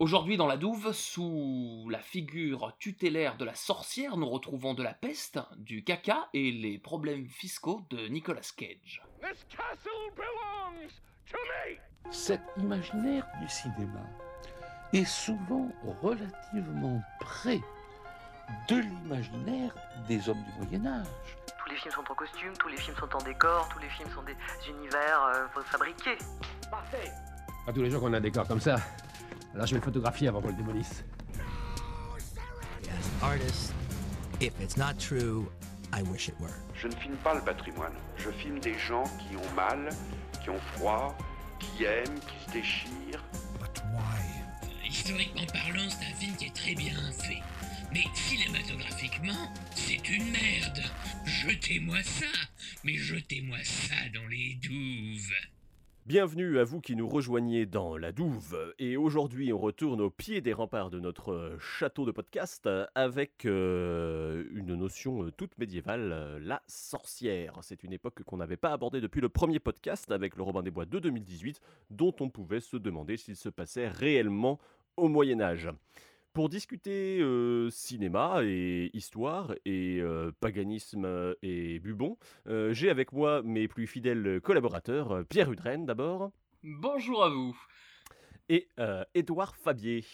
Aujourd'hui dans la douve, sous la figure tutélaire de la sorcière, nous retrouvons de la peste, du caca et les problèmes fiscaux de Nicolas Cage. Cet imaginaire du cinéma est souvent relativement près de l'imaginaire des hommes du Moyen Âge. Tous les films sont en costume, tous les films sont en décor, tous les films sont des univers euh, fabriqués. Parfait Pas tous les jours qu'on a un décor comme ça. Alors je vais le photographier avant qu'on le démolisse. Je ne filme pas le patrimoine. Je filme des gens qui ont mal, qui ont froid, qui aiment, qui se déchirent. Historiquement parlant, c'est un film qui est très bien fait. Mais cinématographiquement, c'est une merde. Jetez-moi ça, mais jetez-moi ça dans les douves. Bienvenue à vous qui nous rejoignez dans la douve. Et aujourd'hui, on retourne au pied des remparts de notre château de podcast avec euh, une notion euh, toute médiévale, euh, la sorcière. C'est une époque qu'on n'avait pas abordée depuis le premier podcast avec le Robin des Bois de 2018, dont on pouvait se demander s'il se passait réellement au Moyen Âge. Pour discuter euh, cinéma et histoire et euh, paganisme et bubon, euh, j'ai avec moi mes plus fidèles collaborateurs, Pierre Udren d'abord. Bonjour à vous. Et Édouard Fabier.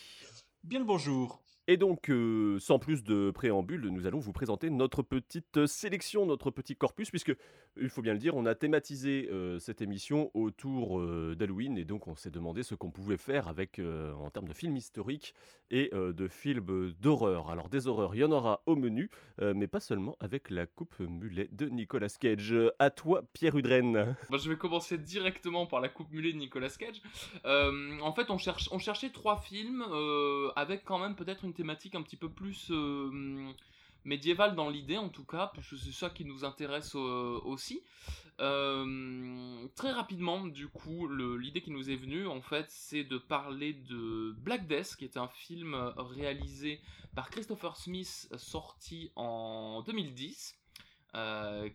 Bien le bonjour. Et donc, euh, sans plus de préambule, nous allons vous présenter notre petite sélection, notre petit corpus, puisque, il faut bien le dire, on a thématisé euh, cette émission autour euh, d'Halloween, et donc on s'est demandé ce qu'on pouvait faire avec, en termes de films historiques et de films d'horreur. Alors, des horreurs, il y en aura au menu, mais pas seulement avec la coupe mulet de Nicolas Cage. À toi, Pierre Udren. je vais commencer directement par la coupe mulet de Nicolas Cage. en fait, on, cherche, on cherchait trois films avec quand même peut-être une thématique un petit peu plus euh, médiévale dans l'idée en tout cas, puisque c'est ça qui nous intéresse euh, aussi. Euh, très rapidement, du coup, l'idée qui nous est venue, en fait, c'est de parler de Black Death, qui est un film réalisé par Christopher Smith, sorti en 2010.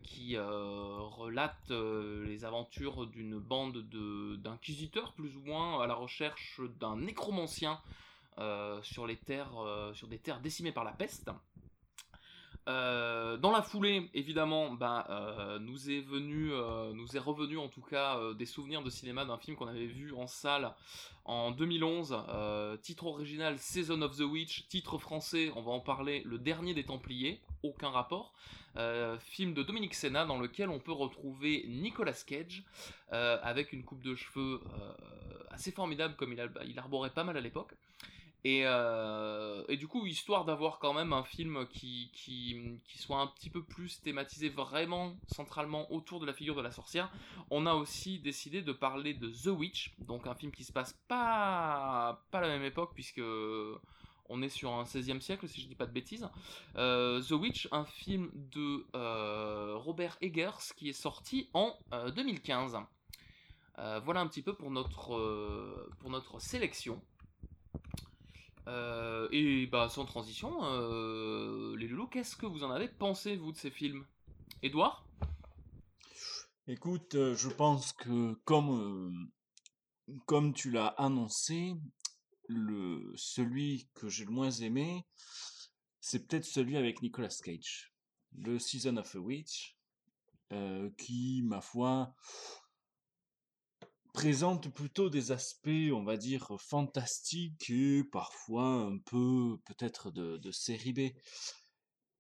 qui relate les aventures d'une bande d'inquisiteurs plus ou moins à la recherche d'un nécromancien terres, euh, sur des terres décimées par la peste. Euh, dans la foulée, évidemment, bah, nous est venu, nous est revenu en tout cas des souvenirs de cinéma d'un film qu'on avait vu en salle en 2011. titre original Season of the Witch, titre français, on va en parler, Le Dernier des Templiers, aucun rapport. film de Dominique Senna dans lequel on peut retrouver Nicolas Cage avec une coupe de cheveux assez formidable comme il, il arborait pas mal à l'époque. Et, euh, et, du coup, histoire d'avoir quand même un film qui, qui, qui, soit un petit peu plus thématisé vraiment centralement autour de la figure de la sorcière, on a aussi décidé de parler de The Witch, donc un film qui se passe pas, pas à la même époque, puisque on est sur un 16e siècle, si je dis pas de bêtises. Euh, The Witch, un film de euh, Robert Eggers qui est sorti en 2015. voilà un petit peu pour notre, pour notre sélection. Euh, et bah sans transition, euh, les loulous, qu'est-ce que vous en avez pensé vous de ces films? Edouard Écoute, euh, je pense que comme comme tu l'as annoncé, celui que j'ai le moins aimé, c'est peut-être celui avec Nicolas Cage, le Season of a Witch, qui, ma foi, présente plutôt des aspects, on va dire, fantastiques et parfois un peu peut-être de, de série B.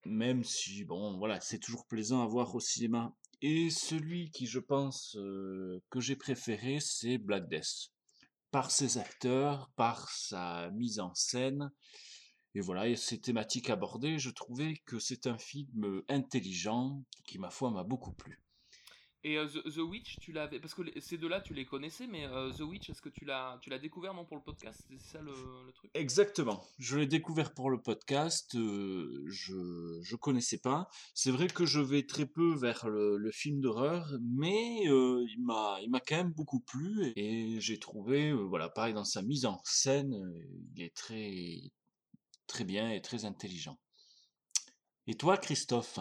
Même si, bon, voilà, c'est toujours plaisant à voir au cinéma. Et celui qui, je pense, euh, que j'ai préféré, c'est Black Death. Par ses acteurs, par sa mise en scène, et voilà, et ses thématiques abordées, je trouvais que c'est un film intelligent qui, ma foi, m'a beaucoup plu. Et euh, The, Witch, tu l'avais. Parce que ces deux-là, tu les connaissais, mais euh, The Witch, est-ce que tu l'as, tu l'as découvert non pour le podcast? C'est ça le, truc? Exactement. Je l'ai découvert pour le podcast. Euh, je je connaissais pas. C'est vrai que je vais très peu vers le, film d'horreur, mais il m'a il m'a quand même beaucoup plu et j'ai trouvé voilà pareil dans sa mise en scène, il est très très bien et très intelligent. Et toi, Christophe?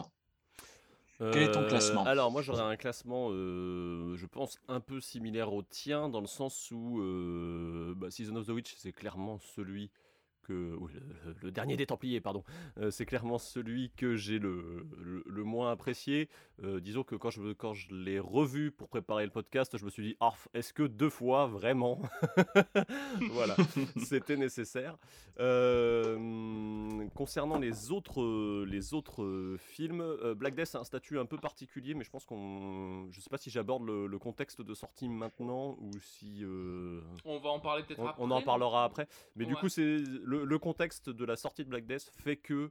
Quel est ton classement Alors moi j'aurais un classement, je pense, un peu similaire au tien, dans le sens où bah, Season of the Witch, c'est clairement celui le, dernier des Templiers, pardon, euh, c'est clairement celui que j'ai le, le, moins apprécié. Euh, disons que quand je, quand je l'ai revu pour préparer le podcast, je me suis dit, est-ce que deux fois vraiment? Voilà, c'était nécessaire. Euh, concernant les autres, les autres films, Black Death a un statut un peu particulier, mais je pense qu'on, je sais pas si j'aborde le, contexte de sortie maintenant ou si on va en parler peut-être après. On en parlera après, mais du coup c'est le le, contexte de la sortie de Black Death fait que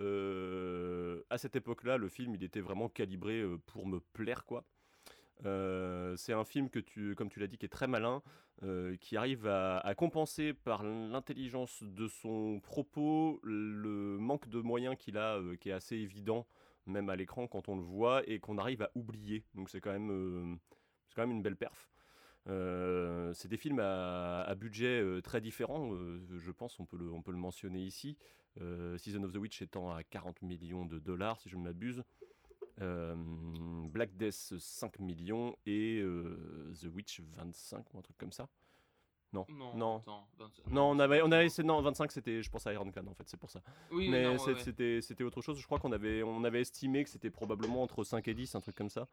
euh, à cette époque-là, le film il était vraiment calibré euh, pour me plaire quoi. Euh, c'est un film que tu, comme tu l'as dit, qui est très malin, qui arrive à, compenser par l'intelligence de son propos le manque de moyens qu'il a, qui est assez évident, même à l'écran quand on le voit, et qu'on arrive à oublier. Donc c'est quand même, c'est quand même une belle perf. Euh, c'est des films à, budget euh, très différent, euh, je pense, on peut le, on peut le mentionner ici. Season of the Witch étant à 40 millions de dollars, si je ne m'abuse. Black Death 5 millions et The Witch 25 ou un truc comme ça. Non, non, non. non on avait, on avait, non, 25 c'était, je pense à Iron Clan en fait, c'est pour ça. Oui, mais c'était, autre chose. Je crois qu'on avait, on avait estimé que c'était probablement entre 5 et 10, un truc comme ça.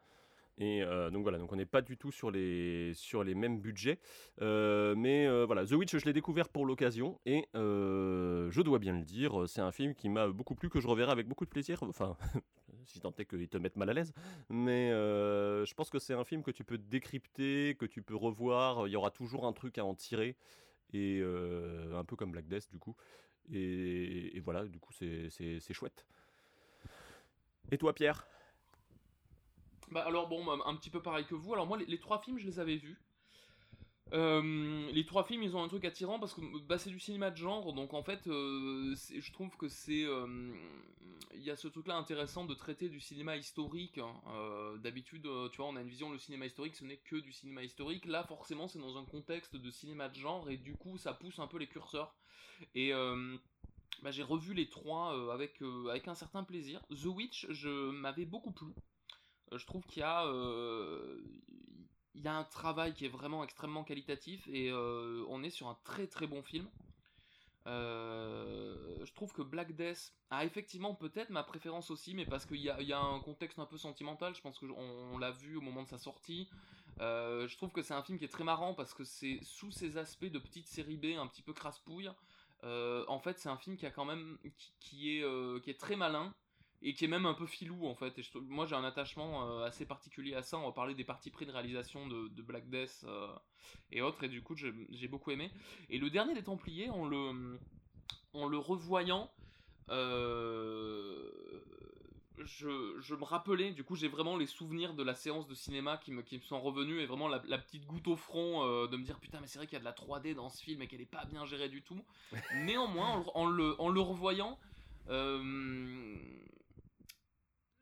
Et euh, donc voilà, donc on n'est pas du tout sur les, sur les mêmes budgets. Euh, mais euh, voilà, The Witch, je l'ai découvert pour l'occasion et je dois bien le dire, c'est un film qui m'a beaucoup plu, que je reverrai avec beaucoup de plaisir. Enfin, si tant est qu'il te mette mal à l'aise. Mais je pense que c'est un film que tu peux décrypter, que tu peux revoir. Il y aura toujours un truc à en tirer. Et un peu comme Black Death du coup. Et, et voilà, du coup c'est chouette. Et toi Pierre? Bah alors bon, un petit peu pareil que vous. Alors moi, les, trois films, je les avais vus. Euh, les trois films, ils ont un truc attirant parce que bah, c'est du cinéma de genre, donc en fait, euh, je trouve que c'est, euh, il y a ce truc-là intéressant de traiter du cinéma historique. Hein. D'habitude, tu vois, on a une vision le cinéma historique, ce n'est que du cinéma historique. Là, forcément, c'est dans un contexte de cinéma de genre et du coup, ça pousse un peu les curseurs. Et bah, j'ai revu les trois avec avec un certain plaisir. The Witch, je m'avais beaucoup plu. Euh, je trouve qu'il y a euh, il y a un travail qui est vraiment extrêmement qualitatif et euh, on est sur un très très bon film. je trouve que Black Death a effectivement peut-être ma préférence aussi, mais parce qu'il y, y a, un contexte un peu sentimental. Je pense que on, l'a vu au moment de sa sortie. je trouve que c'est un film qui est très marrant parce que c'est sous ses aspects de petite série B, un petit peu crasse-pouille. en fait, c'est un film qui a quand même qui, est, qui est très malin et qui est même un peu filou en fait. Et moi j'ai un attachement euh, assez particulier à ça. On va parler des parties pris de réalisation de, Black Death euh, et autres, et du coup j'ai beaucoup aimé. Et le dernier des Templiers, en le, en le revoyant, euh, je, je, me rappelais, du coup j'ai vraiment les souvenirs de la séance de cinéma qui me, qui me sont revenus, et vraiment la, petite goutte au front de me dire putain mais c'est vrai qu'il y a de la 3D dans ce film et qu'elle est pas bien gérée du tout. Néanmoins, en, le, en le revoyant,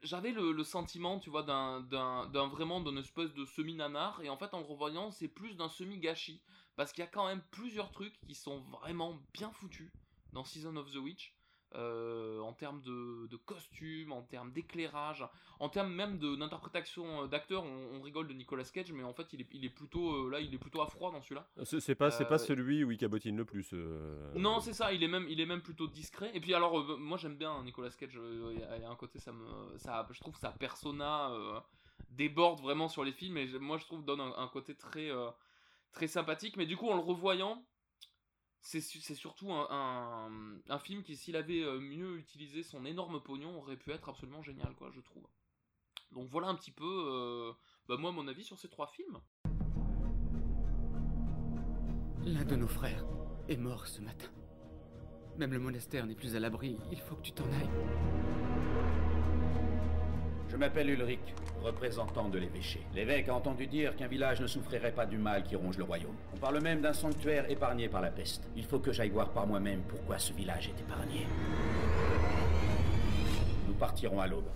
j'avais le, sentiment, tu vois, d'un, d'un, vraiment d'une espèce de semi-nanar, et en fait, en revoyant, c'est plus d'un semi-gâchis, parce qu'il y a quand même plusieurs trucs qui sont vraiment bien foutus dans Season of the Witch. Euh, en termes de, de costumes, en termes d'éclairage, en termes même d'interprétation euh, d'acteur. On, rigole de Nicolas Cage, mais en fait, il est, il est plutôt euh, là, il est plutôt à froid dans celui-là. C'est pas, c'est pas celui où il cabotine le plus. Non, c'est ça. Il est même, il est même plutôt discret. Et puis alors, moi j'aime bien Nicolas Cage. Il y a un côté, ça me, ça, je trouve sa persona déborde vraiment sur les films, et moi je trouve donne un, un côté très, très sympathique. Mais du coup, en le revoyant c'est surtout un, film qui, s'il avait euh, mieux utilisé son énorme pognon, aurait pu être absolument génial, quoi, je trouve. Donc voilà un petit peu, euh, bah moi, mon avis sur ces trois films. L'un de nos frères est mort ce matin. Même le monastère n'est plus à l'abri, il faut que tu t'en ailles. Je m'appelle Ulrich, représentant de l'évêché. L'évêque a entendu dire qu'un village ne souffrirait pas du mal qui ronge le royaume. On parle même d'un sanctuaire épargné par la peste. Il faut que j'aille voir par moi-même pourquoi ce village est épargné. Nous partirons à l'aube.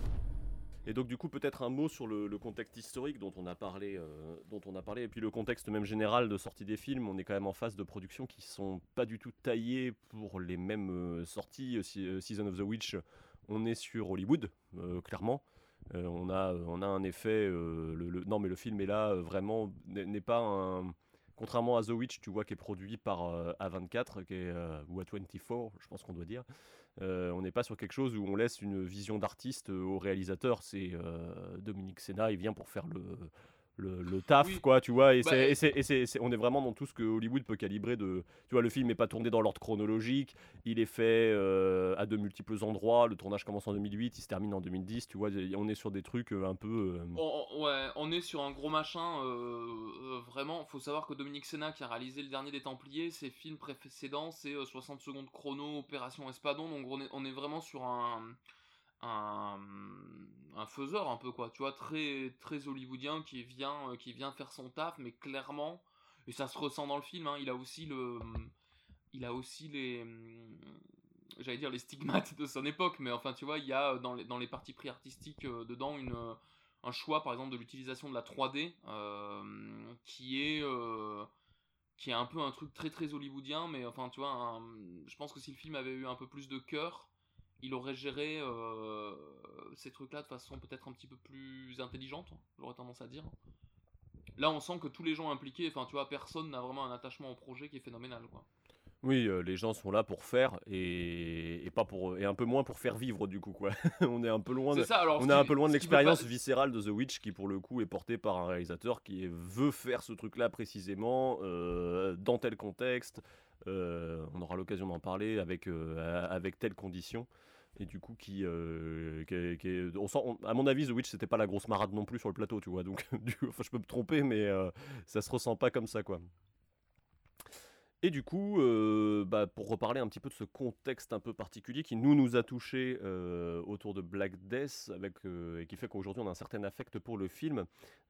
Et donc du coup peut-être un mot sur le, contexte historique dont on a parlé, euh, dont on a parlé, et puis le contexte même général de sortie des films. On est quand même en phase de production qui sont pas du tout taillées pour les mêmes euh, sorties. Euh, Season of the Witch, on est sur Hollywood, clairement. On, a, on a un effet. Le, non, mais le film est là, vraiment, n'est pas un. Contrairement à The Witch, tu vois, qui est produit par A24 qui ou A24, je pense qu'on doit dire. on n'est pas sur quelque chose où on laisse une vision d'artiste au réalisateur. C'est Dominique Senna, il vient pour faire le, le, taf, quoi, tu vois. Et, bah, c'est, on est vraiment dans tout ce que Hollywood peut calibrer. De, tu vois, le film n'est pas tourné dans l'ordre chronologique, il est fait euh, à de multiples endroits. Le tournage commence en 2008, il se termine en 2010. Tu vois, on est sur des trucs euh, un peu. Euh, on, ouais, on est sur un gros machin. vraiment, faut savoir que Dominique Senna, qui a réalisé le dernier des Templiers, ses films précédents, c'est 60 secondes chrono, Opération Espadon. Donc on est, on est vraiment sur un un, faiseur un peu quoi, tu vois, très très hollywoodien qui vient euh, qui vient faire son taf, mais clairement et ça se ressent dans le film. Hein, il a aussi le il a aussi les j'allais dire les stigmates de son époque, mais enfin tu vois, il y a dans les, dans les parties pris artistiques euh, dedans une un choix par exemple de l'utilisation de la 3D euh, qui est qui est un peu un truc très très hollywoodien mais enfin tu vois je pense que si le film avait eu un peu plus de cœur il aurait géré euh, ces trucs-là de façon peut-être un petit peu plus intelligente, j'aurais tendance à dire. Là, on sent que tous les gens impliqués, enfin, tu vois, personne n'a vraiment un attachement au projet qui est phénoménal, quoi. Oui, euh, les gens sont là pour faire et, pas pour et un peu moins pour faire vivre du coup quoi. on est un peu loin de, on est un peu loin de l'expérience viscérale de The Witch qui pour le coup est portée par un réalisateur qui veut faire ce truc là précisément euh, dans tel contexte. On aura l'occasion d'en parler avec avec telle condition. Et du coup qui, euh, on sent, à mon avis The Witch c'était pas la grosse marade non plus sur le plateau tu vois. Donc du, je peux me tromper mais euh, ça se ressent pas comme ça quoi. Et du coup, euh, bah, pour reparler un petit peu de ce contexte un peu particulier qui nous nous a touché autour de Black Death, avec, et qui fait qu'aujourd'hui on a un certain affect pour le film,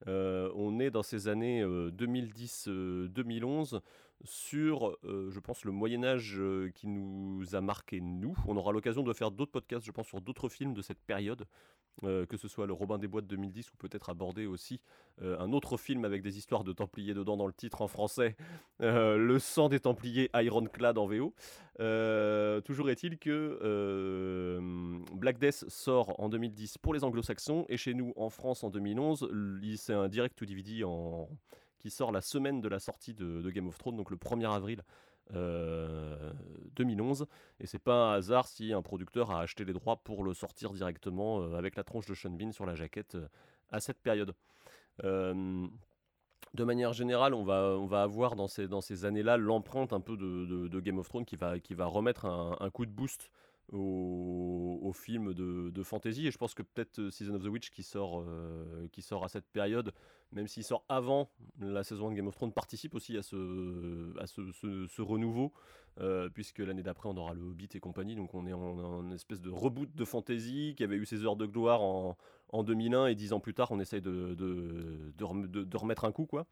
on est dans ces années 2010-2011 sur, euh, je pense, le Moyen Âge euh, qui nous a marqué, nous. On aura l'occasion de faire d'autres podcasts, je pense, sur d'autres films de cette période, euh, que ce soit le Robin des Bois de 2010 ou peut-être aborder aussi un autre film avec des histoires de Templiers dedans dans le titre en français, Le sang des Templiers Ironclad en VO. toujours est-il que Black Death sort en 2010 pour les anglo-saxons et chez nous en France en 2011, c'est un direct to DVD en qui sort la semaine de la sortie de, Game of Thrones, donc le 1er avril 2011. Euh, et c'est pas un hasard si un producteur a acheté les droits pour le sortir directement euh, avec la tronche de Sean Bean sur la jaquette euh, à cette période. de manière générale, on va, avoir dans ces, années-là l'empreinte un peu de, Game of Thrones qui va remettre un, coup de boost au, film de, fantasy. Et je pense que peut-être Season of the Witch qui sort, qui sort à cette période même s'il sort avant la saison de Game of Thrones, participe aussi à ce, à ce, renouveau, euh, puisque l'année d'après on aura le Hobbit et compagnie, donc on est en, espèce de reboot de fantasy qui avait eu ses heures de gloire en, en 2001 et dix ans plus tard on essaye de, de, de remettre un coup quoi.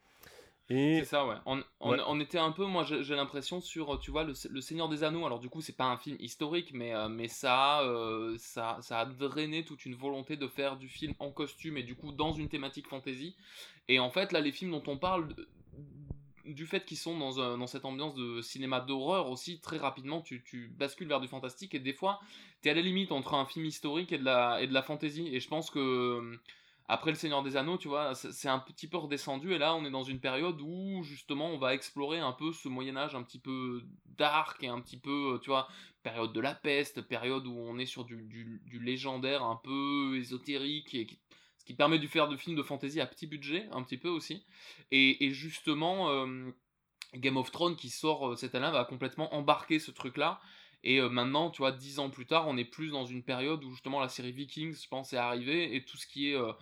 C'est ça, ouais. On, on, était un peu, moi j'ai l'impression, sur, tu vois, le, Seigneur des Anneaux. Alors, du coup, c'est pas un film historique, mais, euh, mais ça, euh, ça, ça a drainé toute une volonté de faire du film en costume et du coup dans une thématique fantasy. Et en fait, là, les films dont on parle, du fait qu'ils sont dans, dans, cette ambiance de cinéma d'horreur aussi, très rapidement, tu, tu, bascules vers du fantastique et des fois, t'es à la limite entre un film historique et de la, et de la fantasy. Et je pense que après le Seigneur des Anneaux, tu vois, c'est un petit peu redescendu et là on est dans une période où justement on va explorer un peu ce Moyen Âge un petit peu dark et un petit peu, tu vois, période de la peste, période où on est sur du, légendaire un peu ésotérique et ce qui permet de faire de films de fantasy à petit budget un petit peu aussi. Et, justement euh, Game of Thrones qui sort euh, cette année va complètement embarquer ce truc là. Et euh, maintenant, tu vois, dix ans plus tard, on est plus dans une période où justement la série Vikings, je pense, est arrivée et tout ce qui est euh,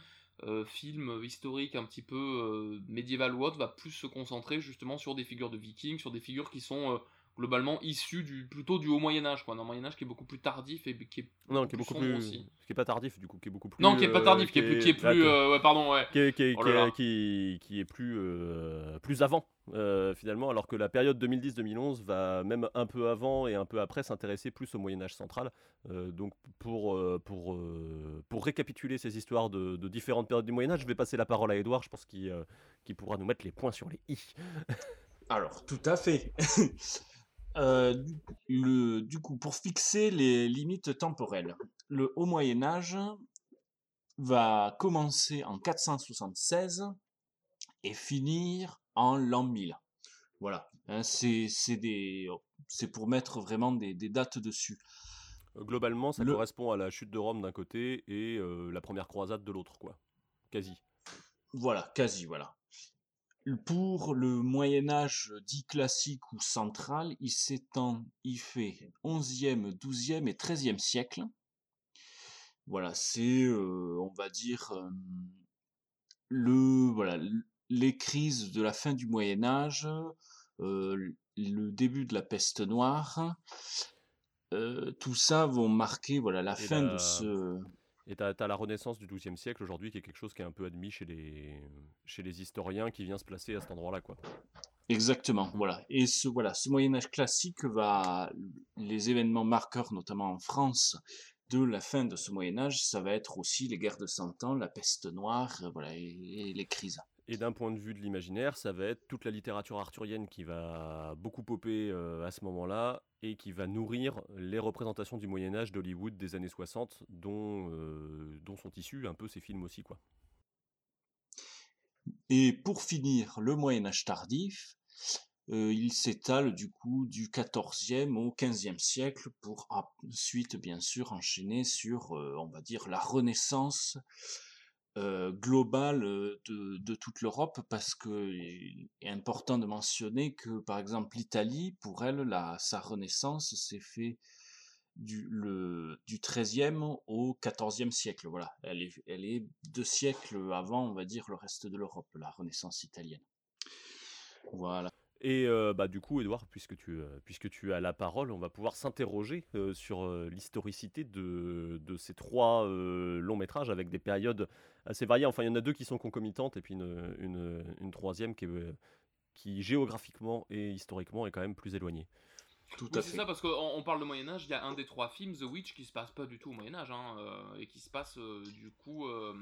film historique un petit peu euh, médiéval ou autre va plus se concentrer justement sur des figures de vikings, sur des figures qui sont euh, globalement issues du, plutôt du haut Moyen-Âge, quoi, un Moyen-Âge qui est beaucoup plus tardif et qui est non, qui est beaucoup plus, aussi. qui est pas tardif du coup, qui est beaucoup plus. Non, qui est pas tardif, qui, est plus, qui est plus, ouais, pardon, ouais. Qui est, qui est, qui, qui est plus, plus avant euh, finalement, alors que la période 2010-2011 va même un peu avant et un peu après s'intéresser plus au Moyen Âge central. Euh, donc pour, euh, pour, pour récapituler ces histoires de, différentes périodes du Moyen Âge, je vais passer la parole à Edouard, je pense qu'il pourra nous mettre les points sur les i. alors, tout à fait. le, du coup, pour fixer les limites temporelles, le Haut Moyen Âge va commencer en 476 et finir en l'an 1000. Voilà, hein, c'est pour mettre vraiment des, dates dessus. Euh, globalement, ça correspond à la chute de Rome d'un côté et euh, la première croisade de l'autre, quoi. Quasi. Voilà, quasi, voilà. Pour le Moyen Âge dit classique ou central, il s'étend, il fait 11e, 12e et 13e siècle. Voilà, c'est, euh, on va dire, le, voilà, les crises de la fin du Moyen Âge, euh, le début de la peste noire, euh, tout ça vont marquer voilà, la fin de ce... Et tu as, la renaissance du XIIe siècle aujourd'hui qui est quelque chose qui est un peu admis chez les, chez les historiens qui vient se placer à cet endroit-là. quoi. Exactement, voilà. Et ce, voilà, ce Moyen Âge classique va, les événements marqueurs, notamment en France, de la fin de ce Moyen Âge, ça va être aussi les guerres de Cent Ans, la peste noire, voilà, et les crises. Et d'un point de vue de l'imaginaire, ça va être toute la littérature arthurienne qui va beaucoup popper euh, à ce moment-là et qui va nourrir les représentations du Moyen Âge d'Hollywood des années 60 dont, euh, dont sont issus un peu ces films aussi. quoi. Et pour finir, le Moyen Âge tardif, euh, il s'étale du coup du 14e au 15e siècle pour ensuite bien sûr enchaîner sur, dire, la Renaissance euh, globale euh, de, toute l'Europe parce que est important de mentionner que par exemple l'Italie, pour elle, la, sa renaissance s'est fait du, le, du 13e au 14e siècle. Voilà, elle est, elle est deux siècles avant, on va dire, le reste de l'Europe, la renaissance italienne. Voilà. Et euh, bah, du coup, Edouard, puisque tu, euh, puisque tu as la parole, on va pouvoir s'interroger euh, sur l'historicité de, de, ces trois longs métrages avec des périodes assez variées. Enfin, il y en a deux qui sont concomitantes et puis une, une, une troisième qui, qui, géographiquement et historiquement, est quand même plus éloignée. Tout à fait. C'est ça, parce qu'on parle de Moyen-Âge, il y a un des trois films, The Witch, qui se passe pas du tout au Moyen-Âge, hein, et qui se passe du coup euh,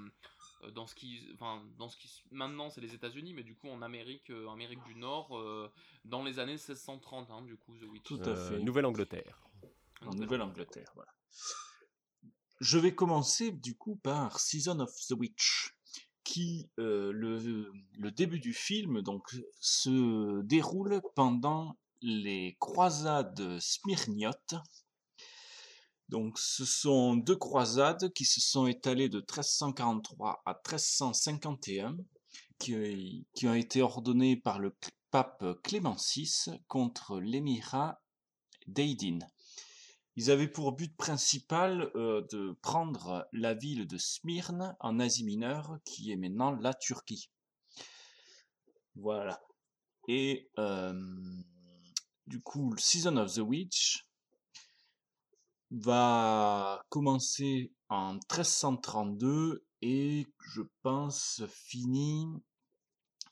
dans ce qui, enfin, dans ce qui, maintenant c'est les États-Unis, mais du coup en Amérique, euh, Amérique du Nord, euh, dans les années 1630, hein, du coup, The Witch. Tout à fait. Nouvelle-Angleterre. En Nouvelle-Angleterre, voilà. Je vais commencer du coup par Season of the Witch, qui le, le début du film donc se déroule pendant les croisades smyrniotes donc, ce sont deux croisades qui se sont étalées de 1343 à 1351, qui, ont été ordonnées par le pape Clément VI contre l'émirat d'Aydin. Ils avaient pour but principal euh, de prendre la ville de Smyrne en Asie mineure, qui est maintenant la Turquie. Voilà. Et euh, du coup, Season of the Witch, va commencer en 1332 et je pense finit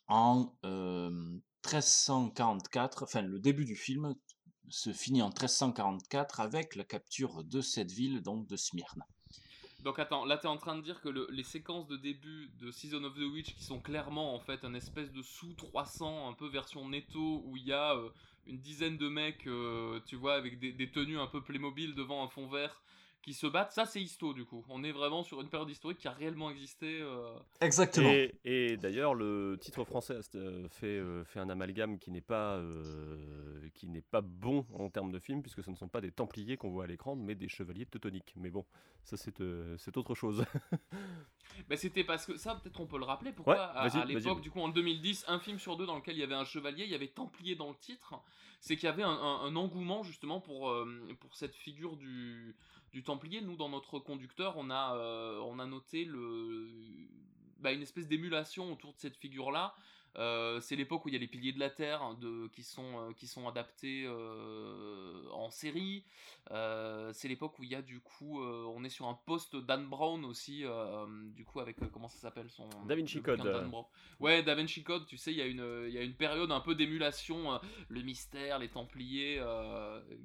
en 1344, enfin le début du film se finit en 1344 avec la capture de cette ville, donc de Smyrne. Donc attends, là tu es en train de dire que les séquences de début de Season of the Witch qui sont clairement en fait un espèce de sous 300, un peu version netto où il y a une dizaine de mecs, euh, tu vois, avec des, tenues un peu Playmobil devant un fond vert qui se battent. Ça, c'est histo, du coup. On est vraiment sur une période historique qui a réellement existé. Euh. Exactement. Et, d'ailleurs, le titre français euh, fait, fait un amalgame qui n'est pas, qui n'est pas bon en termes de film, puisque ce ne sont pas des Templiers qu'on voit à l'écran, mais des Chevaliers Teutoniques. Mais bon, ça, c'est, c'est autre chose. bah, c'était parce que ça, peut-être on peut le rappeler. Pourquoi à, l'époque, du coup, en 2010, un film sur deux dans lequel il y avait un chevalier, il y avait Templier dans le titre. C'est qu'il y avait un, engouement justement pour, euh, pour cette figure du, du Templier. Nous, dans notre conducteur, on a, euh, on a noté le, bah, une espèce d'émulation autour de cette figure-là. Euh, c'est l'époque où il y a les piliers de la Terre hein, de, qui, sont, euh, qui sont adaptés euh, en série. c'est l'époque où il y a du coup, on est sur un poste Dan Brown aussi, du coup avec comment ça s'appelle son Da Vinci Code. Ouais, Da Vinci Code. Tu sais, il y a une, il y a une période un peu d'émulation, le mystère, les Templiers,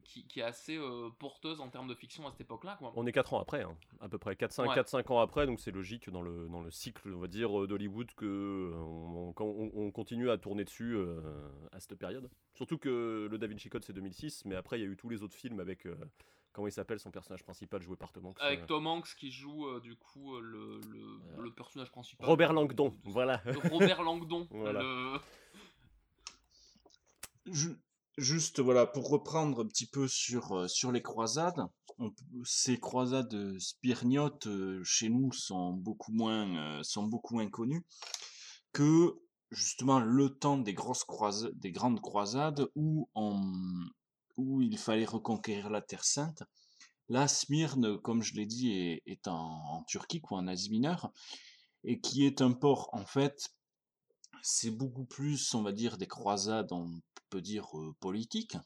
qui, qui, est assez porteuse en termes de fiction à cette époque-là. On est 4 ans après, hein, à peu près 4-5 ans après, donc c'est logique dans le, dans le cycle, on va dire, d'Hollywood que on, on, on continue à tourner dessus euh, à cette période. Surtout que le Da Vinci Code c'est 2006, mais après il y a eu tous les autres films avec, euh, Comment il s'appelle son personnage principal joué par Tom Hanks Avec Tom Hanks qui joue du coup le, le, personnage principal. Robert Langdon, voilà. Robert Langdon. voilà. Juste voilà, pour reprendre un petit peu sur, sur les croisades, ces croisades spirgnotes chez nous sont beaucoup moins, sont beaucoup moins connues que justement le temps des grosses croisades, des grandes croisades où où il fallait reconquérir la Terre Sainte. Là, Smyrne, comme je l'ai dit, est, en, Turquie, quoi, en Asie mineure, et qui est un port, en fait, c'est beaucoup plus, on va dire, des croisades, on peut dire, politiques,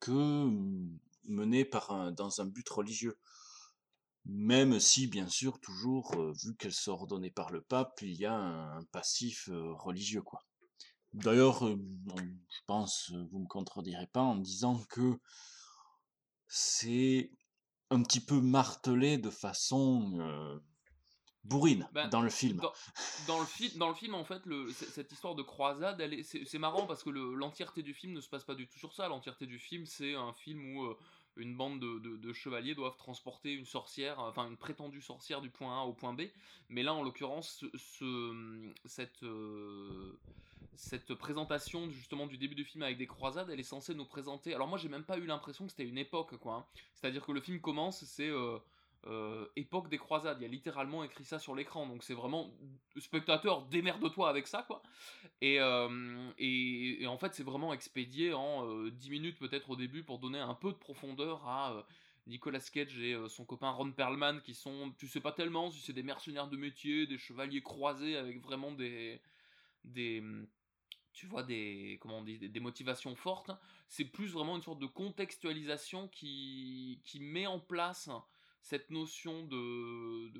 que mmh, menées par dans un but religieux. Même si, bien sûr, toujours, vu qu'elles sont ordonnées par le pape, il y a un, passif religieux, quoi. D'ailleurs, je pense, vous me contredirez pas en disant que c'est un petit peu martelé de façon bourrine ben, dans le film. Dans, le, dans le film, en fait, cette histoire de croisade, c'est marrant parce que l'entièreté du film ne se passe pas du tout sur ça. L'entièreté du film, c'est un film où une bande de, chevaliers doivent transporter une sorcière, enfin une prétendue sorcière du point A au point B. Mais là, en l'occurrence, cette, euh, cette présentation justement du début du film avec des croisades, elle est censée nous présenter. Alors moi, j'ai même pas eu l'impression que c'était une époque, quoi. Hein. C'est-à-dire que le film commence, c'est euh, euh, époque des croisades. Il y a littéralement écrit ça sur l'écran, donc c'est vraiment spectateur démerde-toi avec ça, quoi. Et, euh, et, en fait, c'est vraiment expédié en 10 euh, minutes peut-être au début pour donner un peu de profondeur à Nicolas Cage et son copain Ron Perlman qui sont, tu sais pas tellement si c'est des mercenaires de métier, des chevaliers croisés avec vraiment des des tu vois des comment on dit, des motivations fortes. C'est plus vraiment une sorte de contextualisation qui met en place cette notion de,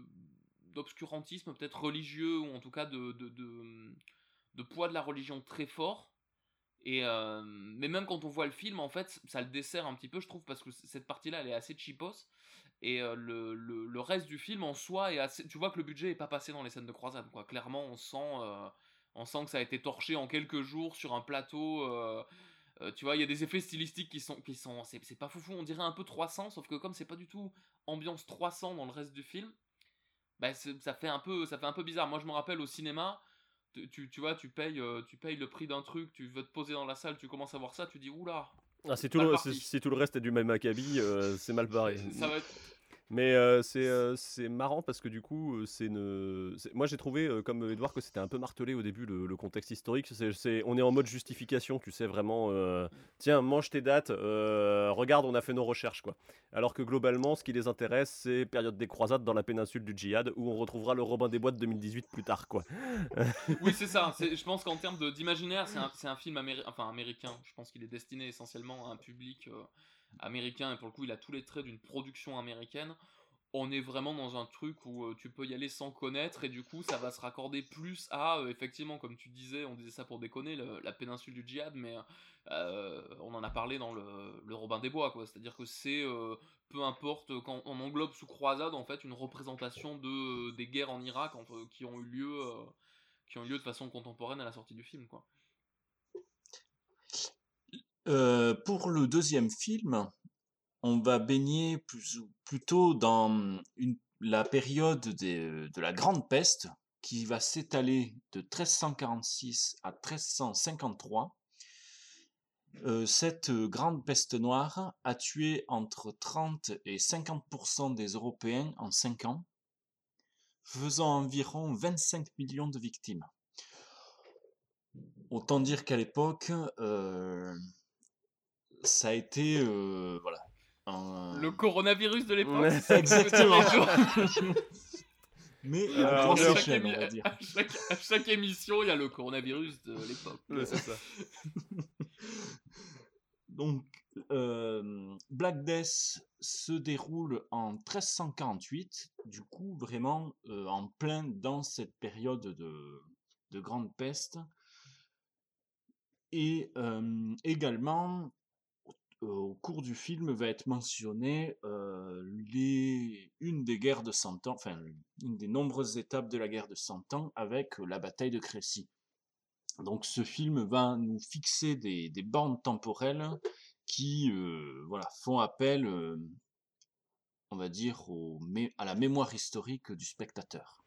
d'obscurantisme peut-être religieux ou en tout cas de, de, poids de la religion très fort. Et euh, mais même quand on voit le film, en fait, ça le dessert un petit peu, je trouve, parce que cette partie-là, elle est assez cheapos. Et euh, le, le, reste du film en soi est assez. Tu vois que le budget est pas passé dans les scènes de croisade, quoi. Clairement, on sent, euh, on sent que ça a été torché en quelques jours sur un plateau. Tu vois, il y a des effets stylistiques qui sont, qui sont, c'est pas foufou, on dirait un peu 300, sauf que comme c'est pas du tout ambiance 300 dans le reste du film, bah, ça fait un peu, ça fait un peu bizarre. Moi, je me rappelle au cinéma, tu, tu vois, tu payes, euh, tu payes le prix d'un truc, tu veux te poser dans la salle, tu commences à voir ça, tu dis oula. Ah, si, tout le, si, tout le reste est du même acabit, euh, c'est mal barré. Ça va être mais euh, euh, c'est marrant parce que du coup, c'est une... moi j'ai trouvé, comme Edouard, que c'était un peu martelé au début le, contexte historique. c'est on est en mode justification, tu sais, vraiment, tiens, mange tes dates, regarde, on a fait nos recherches, quoi. Alors que globalement, ce qui les intéresse, c'est période des croisades dans la péninsule du djihad, où on retrouvera le Robin des Bois de 2018 plus tard, quoi. oui, c'est ça. Je pense qu'en termes d'imaginaire, c'est un, un, film enfin, américain. Je pense qu'il est destiné essentiellement à un public américain, et pour le coup il a tous les traits d'une production américaine, on est vraiment dans un truc où euh, tu peux y aller sans connaître et du coup ça va se raccorder plus à euh, effectivement comme tu disais on disait ça pour déconner la péninsule du djihad mais euh, on en a parlé dans le, Robin des Bois quoi. C'est à dire que c'est peu importe quand on englobe sous croisade en fait une représentation de des guerres en Irak qui ont eu lieu qui ont eu lieu de façon contemporaine à la sortie du film quoi euh, pour le deuxième film, on va baigner plutôt dans la période de la Grande Peste, qui va s'étaler de 1346 à 1353. Euh, cette grande peste noire a tué entre 30 et 50% des Européens en 5 ans, faisant environ 25 millions de victimes. Autant dire qu'à l'époque, euh, ça a été euh, voilà le coronavirus de l'époque. Exactement. Mais à, on va dire. À chaque, émission, il y a le coronavirus de l'époque. c'est ça. Donc, euh, Black Death se déroule en 1348, du coup, vraiment euh, en plein dans cette période de, de grande peste. Et également, au cours du film va être mentionné les, une des guerres de Cent Ans, enfin une des nombreuses étapes de la guerre de Cent Ans avec la bataille de Crécy. Donc ce film va nous fixer des, des bornes temporelles qui voilà, font appel on va dire, à la mémoire historique du spectateur.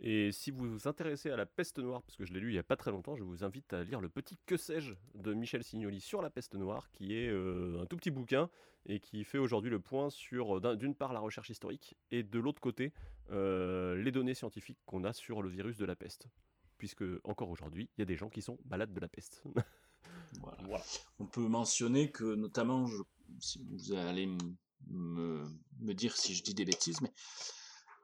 Et si vous vous intéressez à la peste noire, parce que je l'ai lu il n'y a pas très longtemps, je vous invite à lire le petit Que sais-je de Michel Signoli sur la peste noire, qui est euh, un tout petit bouquin et qui fait aujourd'hui le point sur d'une part la recherche historique et de l'autre côté euh, les données scientifiques qu'on a sur le virus de la peste. Puisque encore aujourd'hui, il y a des gens qui sont malades de la peste. voilà. On peut mentionner que notamment, je, si vous allez me, me dire si je dis des bêtises, mais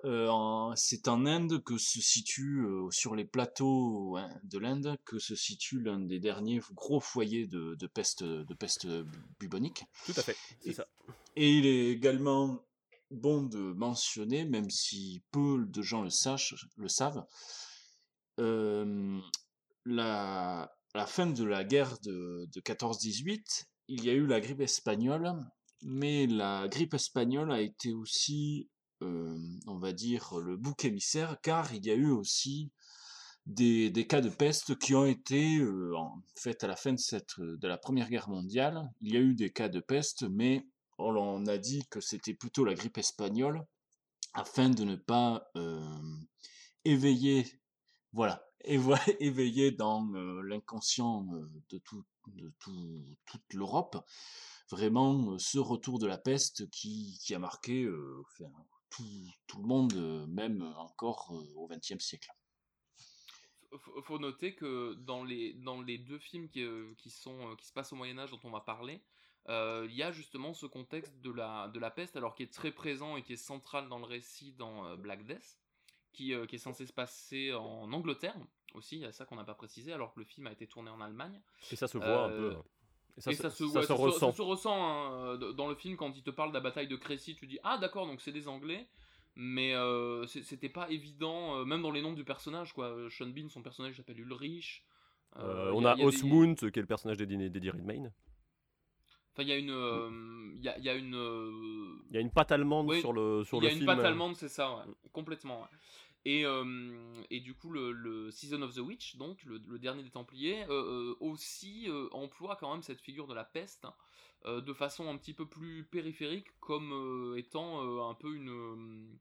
euh, c'est en Inde que se situe, euh, sur les plateaux hein, de l'Inde, que se situe l'un des derniers gros foyers de, peste, de peste bubonique. Tout à fait, c'est ça. Et il est également bon de mentionner, même si peu de gens le, sachent, le savent, euh, la, la fin de la guerre de, de 14-18, il y a eu la grippe espagnole, mais la grippe espagnole a été aussi euh, on va dire, le bouc émissaire, car il y a eu aussi des, cas de peste qui ont été, euh, en fait, à la fin de, la Première Guerre mondiale, il y a eu des cas de peste, mais on a dit que c'était plutôt la grippe espagnole, afin de ne pas euh, éveiller, voilà, éveiller dans l'inconscient de, tout, de toute l'Europe, vraiment ce retour de la peste qui, a marqué tout, le monde, euh, même encore euh, au XXe siècle. Faut, faut noter que dans les, dans les deux films qui, euh, qui, sont, qui se passent au Moyen Âge dont on va parler, il y a justement ce contexte de la, de la peste, alors qui est très présent et qui est central dans le récit dans Black Death, qui, qui, est censé se passer en Angleterre aussi, il y a ça qu'on n'a pas précisé, alors que le film a été tourné en Allemagne. Et ça se voit un peu. Et ça, se, ressent. Ça, se ressent hein, dans le film quand il te parle de la bataille de Crécy, tu dis ah d'accord donc c'est des Anglais, mais euh, c'était pas évident euh, même dans les noms du personnage quoi. Sean Bean son personnage s'appelle Ulrich. Euh, on a, Osmund qui est le personnage d'Eddie Redmayne. Enfin, il y a une, il y, a, y, a, une, il y a une patte allemande sur le sur le film. Il y a une patte allemande, c'est ça, ouais. complètement. Ouais. Et, et du coup, le, Season of the Witch, donc le, dernier des Templiers, aussi emploie quand même cette figure de la peste hein, de façon un petit peu plus périphérique, comme étant un peu une,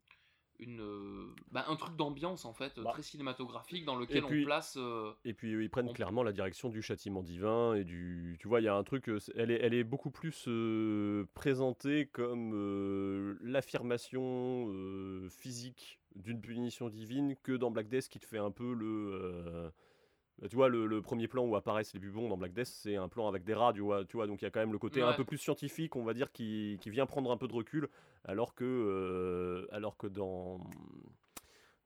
une bah, un truc d'ambiance en fait bah. très cinématographique dans lequel on place et puis ils prennent clairement la direction du châtiment divin et du tu vois il y a un truc elle est elle est beaucoup plus présentée comme l'affirmation physique d'une punition divine que dans Black Death qui te fait un peu le euh, tu vois le, premier plan où apparaissent les bubons dans Black Death c'est un plan avec des rats tu vois, tu vois donc il y a quand même le côté un peu plus scientifique on va dire qui, qui, vient prendre un peu de recul alors que euh, alors que dans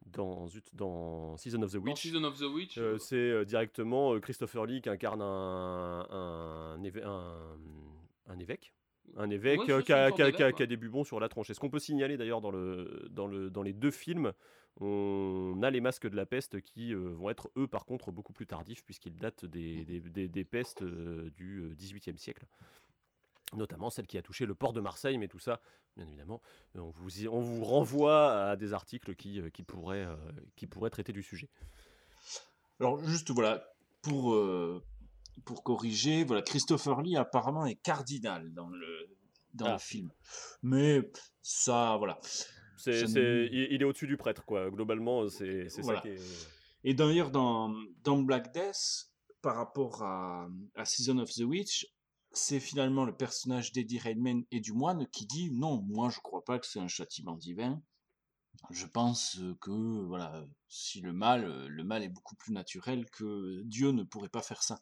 dans, dans Season of the Witch, euh, c'est directement Christopher Lee qui incarne un, un, un, un évêque un évêque qui, a, des bubons sur la tronche. Et ce qu'on peut signaler d'ailleurs dans, le, dans, le, dans les deux films, on a les masques de la peste qui euh, vont être eux par contre beaucoup plus tardifs puisqu'ils datent des, des, des, pestes euh, du XVIIIe siècle. Notamment celle qui a touché le port de Marseille, mais tout ça, bien évidemment, on vous, on vous renvoie à des articles qui, qui, pourraient, qui pourraient traiter du sujet. Alors juste voilà, pour, pour corriger, voilà, Christopher Lee apparemment est cardinal dans le, dans le ah. film. Mais ça, voilà. C'est, il, est au-dessus du prêtre, quoi. Globalement, c'est, ça qui est... Et d'ailleurs, dans, dans Black Death, par rapport à, à Season of the Witch, c'est finalement le personnage d'Eddie Redmayne et du moine qui dit non, moi je crois pas que c'est un châtiment divin. Je pense que voilà, si le mal, le mal est beaucoup plus naturel que Dieu ne pourrait pas faire ça.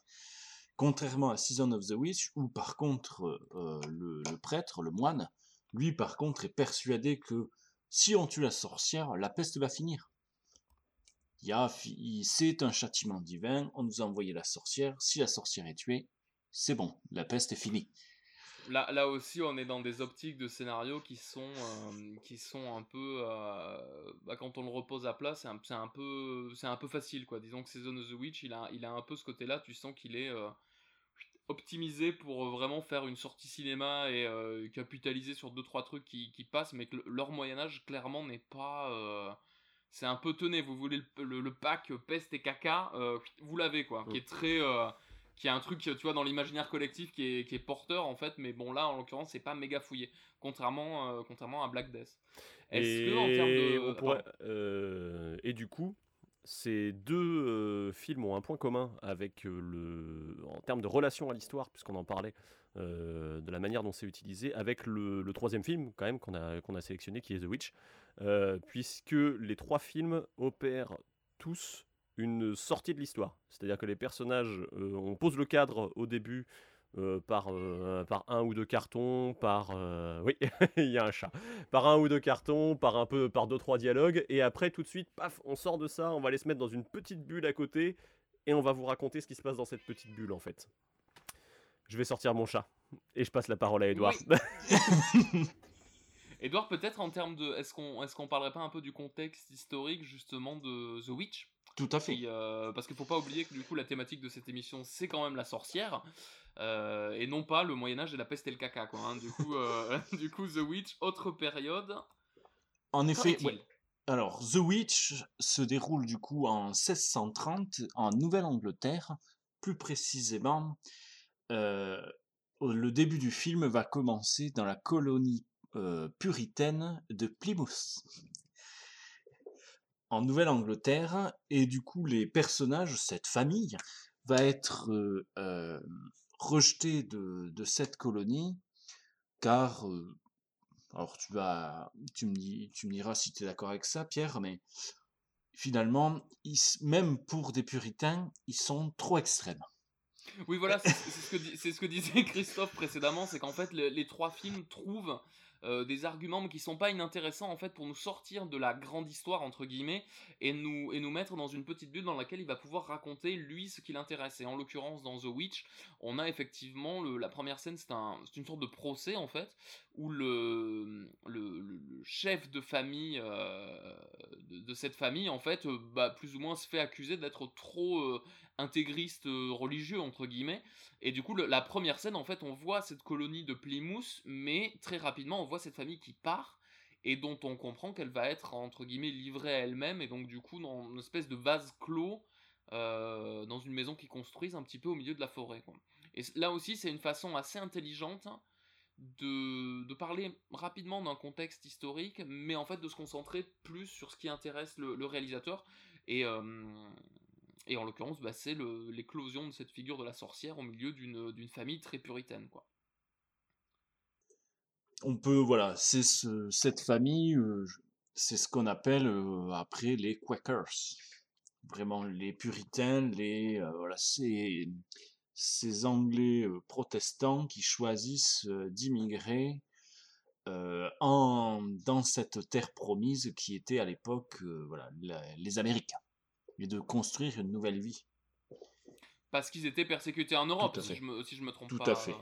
Contrairement à Season of the Witch, où par contre euh, le, prêtre, le moine, lui par contre est persuadé que si on tue la sorcière, la peste va finir. C'est un châtiment divin, on nous a envoyé la sorcière, si la sorcière est tuée, c'est bon, la peste est finie. Là, là aussi, on est dans des optiques de scénario qui sont, euh, qui sont un peu. Euh, bah, quand on le repose à plat, c'est un, un, peu, un peu facile. quoi. Disons que Season of the Witch, il a, il a un peu ce côté-là. Tu sens qu'il est euh, optimisé pour vraiment faire une sortie cinéma et capitaliser sur deux trois trucs qui, qui passent, mais que leur Moyen-Âge, clairement, n'est pas. c'est un peu tenez, vous voulez le, le, pack peste et caca, vous l'avez, quoi. Qui est très qui est un truc, tu vois, dans l'imaginaire collectif qui est, qui est, porteur en fait, mais bon là en l'occurrence c'est pas méga fouillé, contrairement, euh, contrairement à Black Death. Est-ce que en termes de... Euh, et du coup, ces deux euh, films ont un point commun avec le, en termes de relation à l'histoire, puisqu'on en parlait, de la manière dont c'est utilisé, avec le, le, troisième film quand même qu'on a, qu'on a sélectionné, qui est The Witch, puisque les trois films opèrent tous une sortie de l'histoire. C'est-à-dire que les personnages, euh, on pose le cadre au début euh, par, euh, par un ou deux cartons, par oui, il y a un chat, par un ou deux cartons, par un peu, par deux trois dialogues, et après tout de suite, paf, on sort de ça, on va les se mettre dans une petite bulle à côté, et on va vous raconter ce qui se passe dans cette petite bulle en fait. Je vais sortir mon chat et je passe la parole à Edouard. Edouard, peut-être en termes de, est-ce qu'on, est-ce qu'on parlerait pas un peu du contexte historique justement de The Witch? Tout à fait. Euh, parce qu'il faut pas oublier que du coup la thématique de cette émission c'est quand même la sorcière euh, et non pas le Moyen Âge et la peste et le caca quoi. Hein. Du coup, euh, du coup The Witch, autre période. En effet, alors The Witch se déroule du coup en 1630 en Nouvelle-Angleterre, plus précisément. le début du film va commencer dans la colonie puritaine de Plymouth en Nouvelle-Angleterre, et du coup les personnages, cette famille, va être euh, euh, rejeté de, cette colonie, car, alors tu vas, tu me, dis, tu me diras si tu es d'accord avec ça, Pierre, mais finalement, même pour des puritains, ils sont trop extrêmes. Oui, voilà, c'est ce, que disait Christophe précédemment, c'est qu'en fait, les trois films trouvent euh, des arguments qui sont pas inintéressants en fait pour nous sortir de la grande histoire entre guillemets et nous et nous mettre dans une petite bulle dans laquelle il va pouvoir raconter lui ce qui l'intéresse. Et en l'occurrence dans The Witch, on a effectivement la première scène, c'est un, une sorte de procès en fait où le, le, chef de famille euh, de, cette famille en fait euh, bah, plus ou moins se fait accuser d'être trop intégriste religieux entre guillemets et du coup la première scène en fait on voit cette colonie de Plymouth mais très rapidement on voit cette famille qui part et dont on comprend qu'elle va être entre guillemets livrée à elle-même et donc du coup dans une espèce de vase clos euh, dans une maison qu'ils construisent un petit peu au milieu de la forêt. Et là aussi c'est une façon assez intelligente de, de parler rapidement d'un contexte historique, mais en fait de se concentrer plus sur ce qui intéresse le, réalisateur. Et, euh, et en l'occurrence, bah, c'est l'éclosion de cette figure de la sorcière au milieu d'une famille très puritaine. Quoi on peut, voilà, c'est cette famille, euh, c'est ce qu'on appelle euh, après les Quakers. Vraiment les puritains, les, euh, voilà, ces, Anglais protestants qui choisissent d'immigrer en, dans cette terre promise qui était à l'époque voilà, les Américains et de construire une nouvelle vie. Parce qu'ils étaient persécutés en Europe, si je, me, si je me trompe pas. Tout à fait.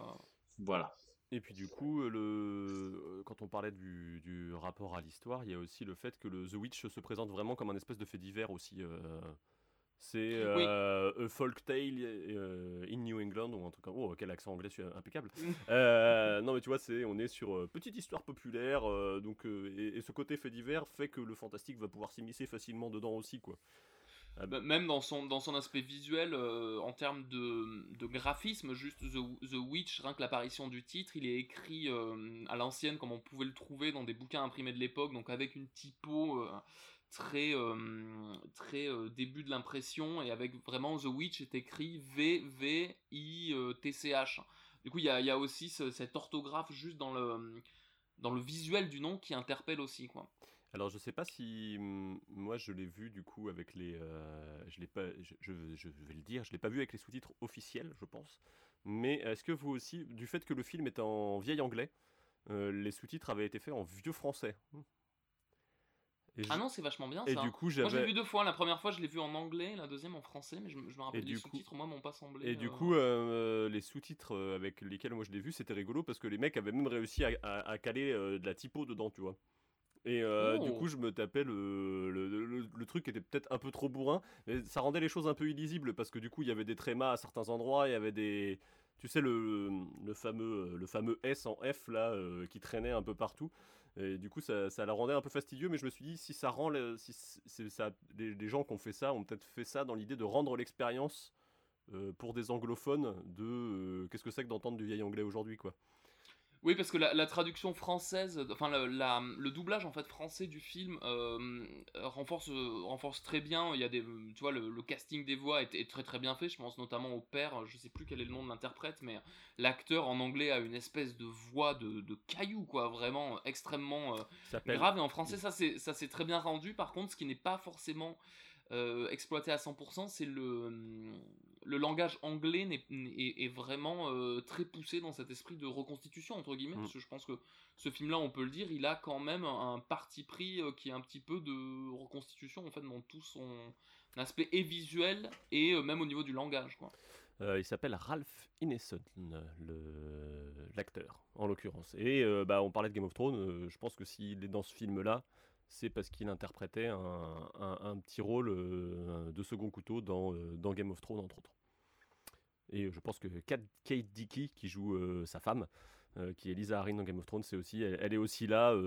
Voilà. Et puis du coup, le... quand on parlait du, du rapport à l'histoire, il y a aussi le fait que le The Witch se présente vraiment comme un espèce de fait divers aussi. Euh. C'est euh, a folk tale euh, in New England ou un truc comme oh quel accent anglais suis impeccable. non mais tu vois c'est on est sur petite histoire populaire donc et, et, ce côté fait divers fait que le fantastique va pouvoir s'immiscer facilement dedans aussi quoi. Ah bah, même dans son, dans son aspect visuel, euh, en termes de, graphisme, juste The, The Witch, rien que l'apparition du titre, il est écrit euh, à l'ancienne comme on pouvait le trouver dans des bouquins imprimés de l'époque, donc avec une typo euh, très, très début de l'impression, et avec vraiment The Witch est écrit V-V-I-T-C-H. Du coup, il y a, y a, aussi cette orthographe juste dans le, dans le visuel du nom qui interpelle aussi, quoi. Alors je sais pas si moi je l'ai vu du coup avec les, euh, je l'ai pas, je, vais le dire, je l'ai pas vu avec les sous-titres officiels, je pense. Mais est-ce que vous aussi, du fait que le film est en vieil anglais, euh, les sous-titres avaient été faits en vieux français? Ah non, c'est vachement bien et Du coup, moi je l'ai vu deux fois. La première fois je l'ai vu en anglais, la deuxième en français, mais je, me rappelle les sous-titres, moi m'ont pas semblé. Et du euh, coup, les sous-titres avec lesquels moi je l'ai vu, c'était rigolo parce que les mecs avaient même réussi à caler de la typo dedans, tu vois. Et euh, du oh. coup, je me tapais le, le, truc qui était peut-être un peu trop bourrin, mais ça rendait les choses un peu illisibles parce que du coup, il y avait des trémas à certains endroits, il y avait des. Tu sais, le, le, fameux, le fameux S en F là euh, qui traînait un peu partout. Et du coup, ça, ça, la rendait un peu fastidieux, mais je me suis dit, si ça rend. si ça, les, gens qui ont fait ça ont peut-être fait ça dans l'idée de rendre l'expérience pour des anglophones de qu'est-ce que c'est que d'entendre du vieil anglais aujourd'hui, quoi. Oui, parce que la, traduction française, enfin le doublage en fait français du film euh, renforce, renforce très bien. Il y a des, tu vois, le, casting des voix est, très très bien fait. Je pense notamment au père. Je sais plus quel est le nom de l'interprète, mais l'acteur en anglais a une espèce de voix de, de caillou, quoi, vraiment extrêmement euh, grave. Et en français, ça c'est ça c'est très bien rendu. Par contre, ce qui n'est pas forcément euh, exploité à 100%, c'est le le langage anglais est, vraiment euh, très poussé dans cet esprit de reconstitution, entre guillemets, mm. parce que je pense que ce film-là, on peut le dire, il a quand même un, parti pris euh, qui est un petit peu de reconstitution, en fait, dans tout son aspect et visuel et euh, même au niveau du langage, quoi. il s'appelle Ralph Ineson, l'acteur, en l'occurrence. Et bah, on parlait de Game of Thrones, je pense que s'il est dans ce film-là, c'est parce qu'il interprétait un, petit rôle euh, de second couteau dans, euh, dans, Game of Thrones, entre autres. Et je pense que Kate Dickey, qui joue euh, sa femme, qui est Lisa Arryn dans Game of Thrones, c'est aussi, elle, est aussi là.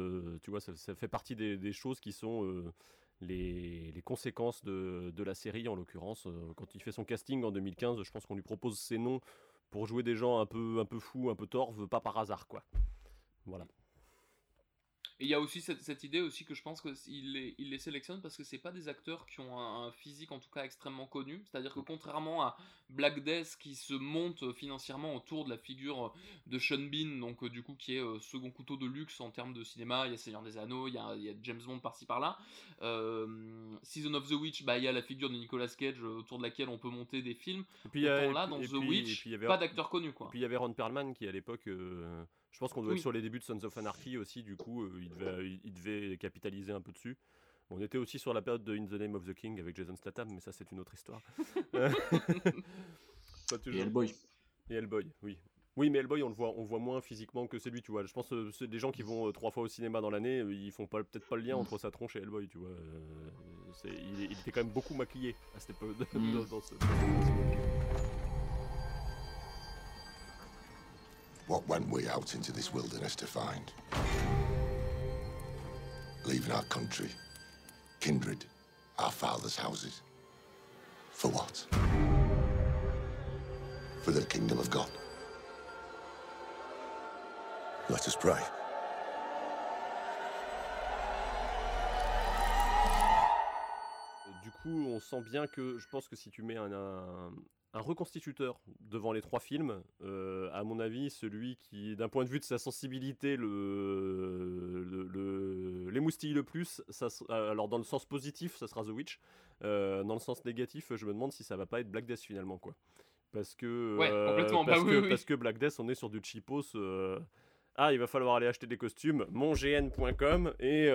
tu vois, ça, fait partie des, choses qui sont les, les, conséquences de, de, la série, en l'occurrence. quand il fait son casting en 2015, je pense qu'on lui propose ses noms pour jouer des gens un peu, un peu fous, un peu torves, pas par hasard, quoi. Voilà. Et il y a aussi cette, idée aussi que je pense qu'il les, il les sélectionne parce que c'est pas des acteurs qui ont un, physique en tout cas extrêmement connu. C'est-à-dire que contrairement à Black Death qui se monte financièrement autour de la figure de Sean Bean, donc euh, du coup qui est euh, second couteau de luxe en termes de cinéma, il y a Seigneur des Anneaux, il y a, James Bond par-ci par-là. Euh, Season of the Witch, bah, il y a la figure de Nicolas Cage autour de laquelle on peut monter des films. Et puis, là, dans The Witch, pas d'acteur connu quoi. Et puis il y avait Ron Perlman qui à l'époque je pense qu'on doit être sur les débuts de Sons of Anarchy aussi, du coup, euh, il, devait, il, devait, capitaliser un peu dessus. On était aussi sur la période de In the Name of the King avec Jason Statham, mais ça c'est une autre histoire. Et Hellboy. Et Hellboy, oui. Oui, mais Hellboy, on le voit, on voit moins physiquement que c'est lui, tu vois. Je pense que c'est des gens qui vont euh, trois fois au cinéma dans l'année, euh, ils font peut-être pas le lien entre sa tronche et Hellboy, tu vois. il, était quand même beaucoup maquillé à cette époque. Mm. dans ce... What went we out into this wilderness to find? Leaving our country, kindred, our fathers' houses. For what? For the kingdom of God. Let us pray. Du coup, on sent bien que je pense que si tu mets un, un, un reconstituteur devant les trois films. Euh, à mon avis, celui qui, d'un point de vue de sa sensibilité, le, le, l'émoustille le plus. Ça, alors dans le sens positif, ça sera The Witch. Euh, dans le sens négatif, je me demande si ça va pas être Black Death finalement, quoi. Parce que, euh, parce, bah que parce que Black Death, on est sur du cheapos. ah, il va falloir aller acheter des costumes, mongn.com, et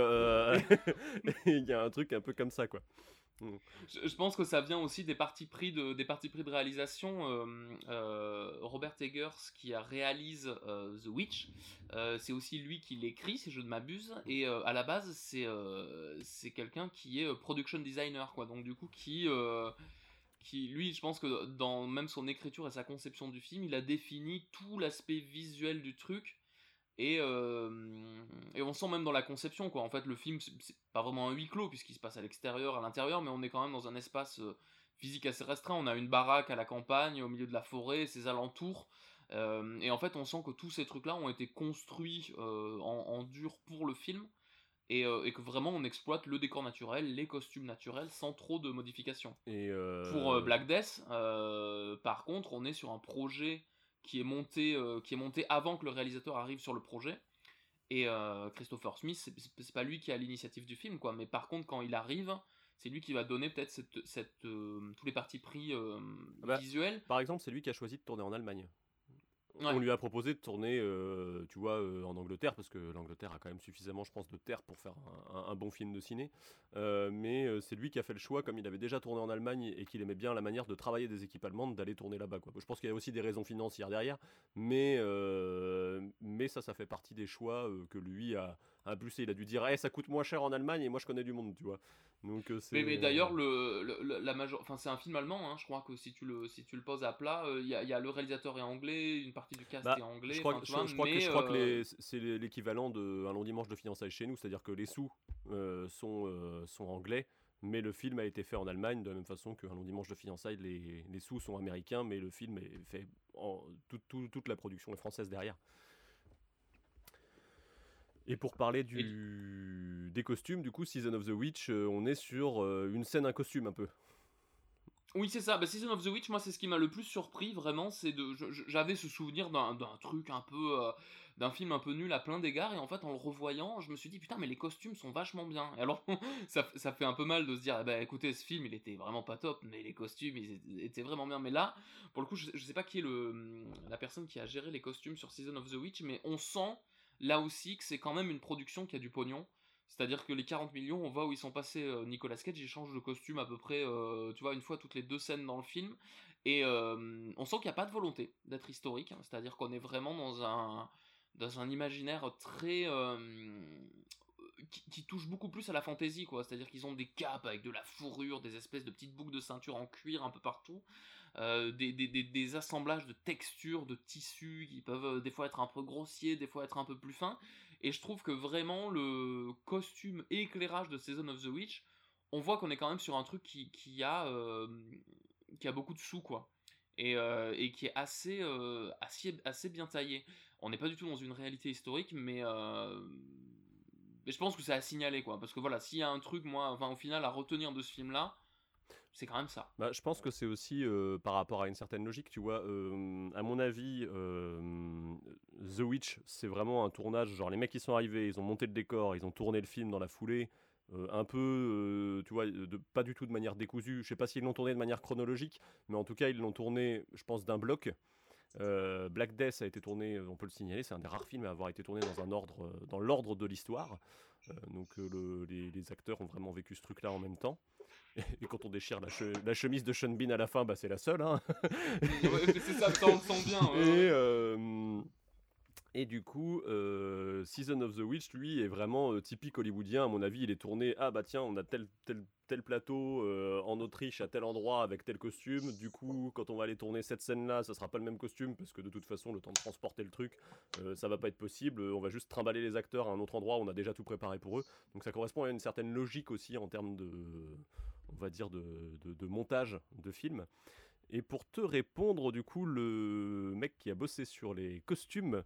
il y a un truc un peu comme ça, quoi. Je, pense que ça vient aussi des parties pris de, des parties pris de réalisation. Euh, euh, Robert Eggers qui a réalise euh, The Witch, c'est aussi lui qui l'écrit, si je ne m'abuse. Et à la base, c'est c'est quelqu'un qui est production designer, quoi. Donc du coup, qui qui lui, je pense que dans même son écriture et sa conception du film, il a défini tout l'aspect visuel du truc euh, et, on sent même dans la conception, quoi. En fait, le film, c'est pas vraiment un huis clos, puisqu'il se passe à l'extérieur, à l'intérieur, mais on est quand même dans un espace euh, physique assez restreint. On a une baraque à la campagne, au milieu de la forêt, ses alentours. Euh, et en fait, on sent que tous ces trucs-là ont été construits en, dur pour le film. Et, que vraiment on exploite le décor naturel, les costumes naturels sans trop de modifications. Et Pour Black Death, par contre, on est sur un projet qui est monté, euh, qui est monté avant que le réalisateur arrive sur le projet. Et euh, Christopher Smith, c'est pas lui qui a l'initiative du film, quoi. Mais par contre, quand il arrive, c'est lui qui va donner peut-être cette, cette euh, tous les parties pris ah bah, visuels. Par exemple, c'est lui qui a choisi de tourner en Allemagne. On lui a proposé de tourner, euh, tu vois, euh, en Angleterre, parce que l'Angleterre a quand même suffisamment, je pense, de terre pour faire un, bon film de ciné. Euh, mais c'est lui qui a fait le choix, comme il avait déjà tourné en Allemagne et qu'il aimait bien la manière de travailler des équipes allemandes, d'aller tourner là-bas. Je pense qu'il y a aussi des raisons financières derrière, mais, mais ça, ça fait partie des choix que lui a, impulsé. Il a dû dire, hey, eh, ça coûte moins cher en Allemagne et moi je connais du monde, tu vois. Donc, euh, mais, mais d'ailleurs, le, la major... enfin, c'est un film allemand, hein, je crois que si tu le, si tu le poses à plat, il euh, y, y, a le réalisateur est anglais, une partie du cast bah, est anglais. Je crois, je, crois que, je crois que euh, c'est l'équivalent d'un long dimanche de fiançailles chez nous, c'est-à-dire que les sous sont, sont anglais, mais le film a été fait en Allemagne, de la même façon qu'un long dimanche de fiançailles, les, les, sous sont américains, mais le film est fait en. toute la production est française derrière. Et pour parler du, des costumes, du coup, Season of the Witch, euh, on est sur euh, une scène, un costume un peu. Oui, c'est ça. Bah, Season of the Witch, moi, c'est ce qui m'a le plus surpris, vraiment. C'est de, j'avais ce souvenir d'un, truc un peu, euh, d'un film un peu nul à plein d'égards, et en fait, en le revoyant, je me suis dit putain, mais les costumes sont vachement bien. Et alors, ça, ça, fait un peu mal de se dire, eh ben, écoutez, ce film, il était vraiment pas top, mais les costumes, ils étaient vraiment bien. Mais là, pour le coup, je, je sais pas qui est le, la personne qui a géré les costumes sur Season of the Witch, mais on sent là aussi que c'est quand même une production qui a du pognon. C'est-à-dire que les 40 millions, on voit où ils sont passés. Euh, Nicolas Cage, il change de costume à peu près, euh, tu vois, une fois toutes les deux scènes dans le film. Et euh, on sent qu'il n'y a pas de volonté d'être historique. Hein. C'est-à-dire qu'on est vraiment dans un, dans un imaginaire très. Qui, touche beaucoup plus à la fantaisie, quoi. C'est-à-dire qu'ils ont des capes avec de la fourrure, des espèces de petites boucles de ceinture en cuir un peu partout. Euh, des, assemblages de textures, de tissus qui peuvent euh, des fois être un peu grossiers, des fois être un peu plus fins. Et je trouve que vraiment le costume et éclairage de Season of the Witch, on voit qu'on est quand même sur un truc qui, qui a, euh, qui a beaucoup de sous, quoi. Et, et qui est assez, assez, assez, bien taillé. On n'est pas du tout dans une réalité historique, mais, mais je pense que c'est à signaler, quoi. Parce que voilà, s'il y a un truc, moi, enfin, au final, à retenir de ce film-là, c'est quand même ça. Bah, je pense que c'est aussi euh, par rapport à une certaine logique, tu vois. Euh, à mon avis, euh, The Witch, c'est vraiment un tournage. Genre, les mecs qui sont arrivés, ils ont monté le décor, ils ont tourné le film dans la foulée. un peu, tu vois, pas du tout de manière décousue. Je sais pas s'ils l'ont tourné de manière chronologique, mais en tout cas, ils l'ont tourné, je pense, d'un bloc. Black Death a été tourné, on peut le signaler, c'est un des rares films à avoir été tourné dans un ordre, dans l'ordre de l'histoire. donc les, acteurs ont vraiment vécu ce truc-là en même temps. Et quand on déchire la, chemise de Sean Bean à la fin, bah, c'est la seule. Hein. c'est ça, on le sent bien. Et, euh, et du coup, euh, Season of the Witch, lui, est vraiment euh, typique hollywoodien. À mon avis, il est tourné Ah, bah tiens, on a tel, tel, tel plateau en Autriche à tel endroit avec tel costume. Du coup, quand on va aller tourner cette scène-là, ça sera pas le même costume parce que de toute façon, le temps de transporter le truc, ça va pas être possible. On va juste trimballer les acteurs à un autre endroit. On a déjà tout préparé pour eux. Donc ça correspond à une certaine logique aussi en termes de on va dire, de, montage de film. Et pour te répondre, du coup, le mec qui a bossé sur les costumes,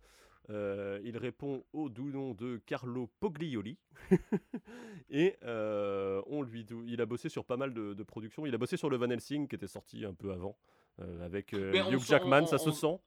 euh, il répond au doux nom de Carlo Poglioli. et euh, on lui, il a bossé sur pas mal de, de, productions. Il a bossé sur le Van Helsing qui était sorti un peu avant. Euh, avec euh, Hugh Jackman, ça se sent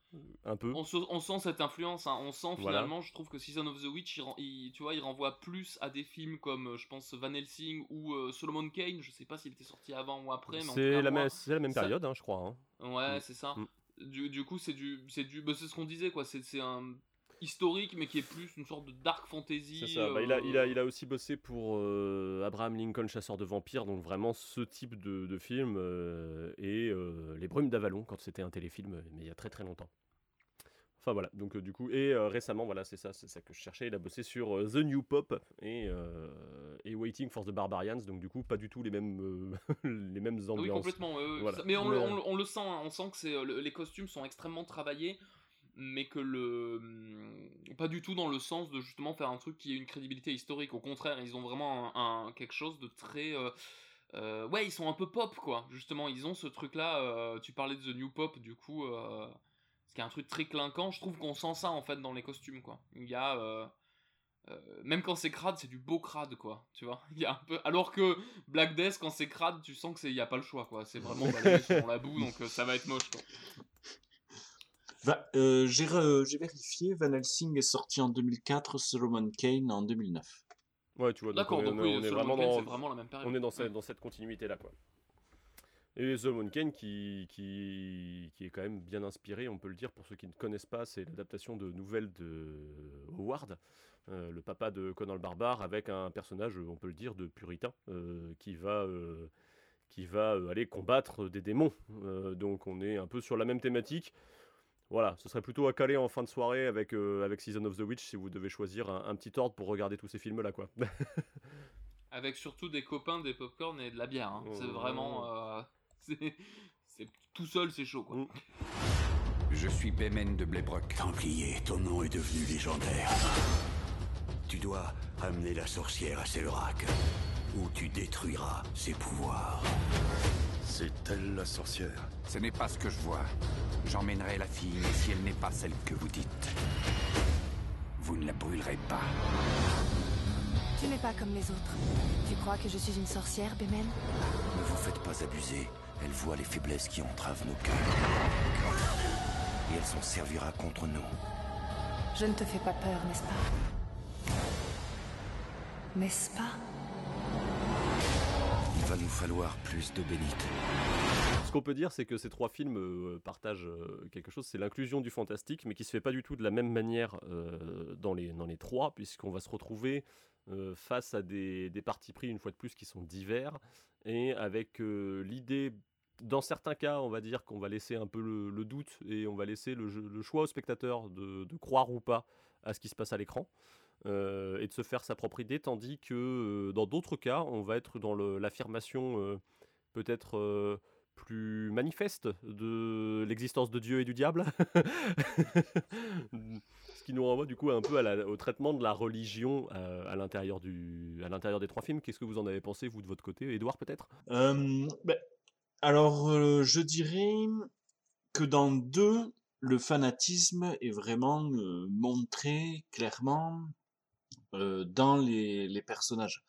un peu. On, sent cette influence, hein. on sent finalement, je trouve que Season of the Witch, il, tu vois, il renvoie plus à des films comme, euh, je pense, Van Helsing ou Solomon Kane, je sais pas s'il était sorti avant ou après. C'est la, la, même période, hein, je crois. Hein. Ouais, mm. c'est ça. Mm. Du, du, coup, c'est du, c'est du, bah, c'est ce qu'on disait, quoi. C'est un historique, mais qui est plus une sorte de dark fantasy. Ça. Bah, il, a, il, a, euh, il, a, aussi bossé pour euh, Abraham Lincoln, chasseur de vampires, donc vraiment ce type de, de film, euh, et Les Brumes d'Avalon, quand c'était un téléfilm, mais il y a très très longtemps. Enfin voilà, donc du coup, et récemment, voilà, c'est ça, c'est ça que je cherchais. Il a bossé sur The New Pop et, et Waiting for the Barbarians, donc du coup, pas du tout les mêmes, les mêmes ambiances. Oui, complètement. mais on, on, le sent, hein, on sent que c'est, les costumes sont extrêmement travaillés mais que le hum, pas du tout dans le sens de justement faire un truc qui ait une crédibilité historique au contraire ils ont vraiment un, quelque chose de très euh, euh, ouais ils sont un peu pop quoi justement ils ont ce truc là euh, tu parlais de the new pop du coup ce qui est un truc très clinquant je trouve qu'on sent ça en fait dans les costumes quoi il y a même quand c'est crade, c'est du beau crade, quoi. Tu vois, y a un peu. Alors que Black Death, quand c'est crade, tu sens que c'est, y a pas le choix, quoi. C'est vraiment balayé sur la boue, donc ça va être moche, quoi. Euh, j'ai vérifié, Van Helsing est sorti en 2004, Solomon Kane en 2009. Ouais, tu vois, D'accord, donc on est, vraiment, dans, la même période. On est dans, cette, dans cette continuité-là, quoi. Et Solomon Kane qui, qui, qui, est quand même bien inspiré, on peut le dire, pour ceux qui ne connaissent pas, c'est l'adaptation de nouvelles de Howard, euh, le papa de Conan le Barbare, avec un personnage, on peut le dire, de puritain, euh, qui va qui va aller combattre des démons. donc on est un peu sur la même thématique. Voilà, ce serait plutôt à caler en fin de soirée avec, euh, avec Season of the Witch si vous devez choisir un, petit ordre pour regarder tous ces films-là, quoi. avec surtout des copains, des popcorn et de la bière. Hein. C'est vraiment. Euh, c'est tout seul, c'est chaud, quoi. Mm. Je suis Bemen de Blébrock. Templier, ton nom est devenu légendaire. Tu dois amener la sorcière à Selrac. ou tu détruiras ses pouvoirs. C'est elle la sorcière Ce n'est pas ce que je vois. J'emmènerai la fille, mais si elle n'est pas celle que vous dites, vous ne la brûlerez pas. Tu n'es pas comme les autres. Tu crois que je suis une sorcière, Bemen Ne vous faites pas abuser. Elle voit les faiblesses qui entravent nos cœurs. Et elle s'en servira contre nous. Je ne te fais pas peur, n'est-ce pas? N'est-ce pas? Va nous falloir plus de bénites. Ce qu'on peut dire, c'est que ces trois films euh, partagent euh, quelque chose, c'est l'inclusion du fantastique, mais qui se fait pas du tout de la même manière euh, dans, les, dans les trois, puisqu'on va se retrouver face à des, des partis pris, une fois de plus, qui sont divers, et avec l'idée dans certains cas, on va dire qu'on va laisser un peu le, doute et on va laisser le, choix au spectateur de, croire ou pas à ce qui se passe à l'écran et de se faire sa propre idée, tandis que dans d'autres cas, on va être dans l'affirmation peut-être plus manifeste de l'existence de Dieu et du diable. Ce qui nous renvoie du coup un peu au traitement de la religion à, l'intérieur des trois films. Qu'est-ce que vous en avez pensé, vous, de votre côté? Edouard, peut-être? Ben, Alors, euh, je dirais que dans deux, le fanatisme est vraiment euh, montré clairement euh, dans les, les personnages.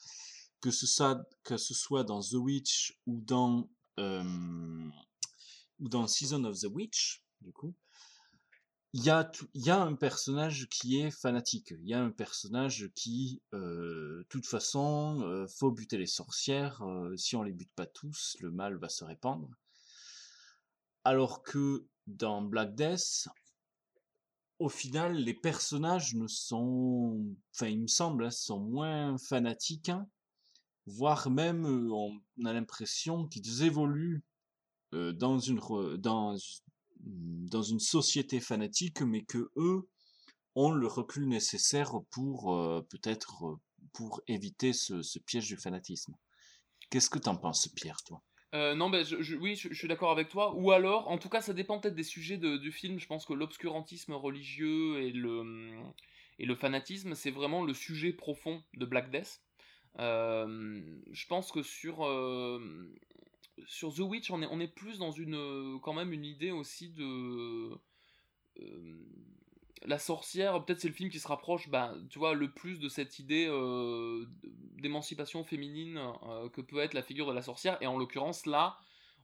Que ce, soit, que ce soit dans The Witch ou dans ou dans Season of the Witch, du coup, il y a, y a un personnage qui est fanatique. Il y a un personnage qui, de toute façon, faut buter les sorcières. si on les bute pas tous, le mal va se répandre. Alors que dans Black Death, au final, les personnages ne sont, enfin, il me semble, hein, sont moins fanatiques. Hein voire même on a l'impression qu'ils évoluent dans une dans dans une société fanatique, mais que eux ont le recul nécessaire pour peut-être pour éviter ce, piège du fanatisme. Qu'est-ce que t'en penses, Pierre, toi? Non, ben, oui, je, suis d'accord avec toi. Ou alors, en tout cas, ça dépend peut-être des sujets du film. Je pense que l'obscurantisme religieux et le, et le fanatisme, c'est vraiment le sujet profond de Black Death je pense que sur, sur The Witch, on est, on est plus dans une, quand même une idée aussi de. La sorcière, peut-être c'est le film qui se rapproche, bah, tu le plus de cette idée d'émancipation féminine que peut être la figure de la sorcière. Et en l'occurrence, là,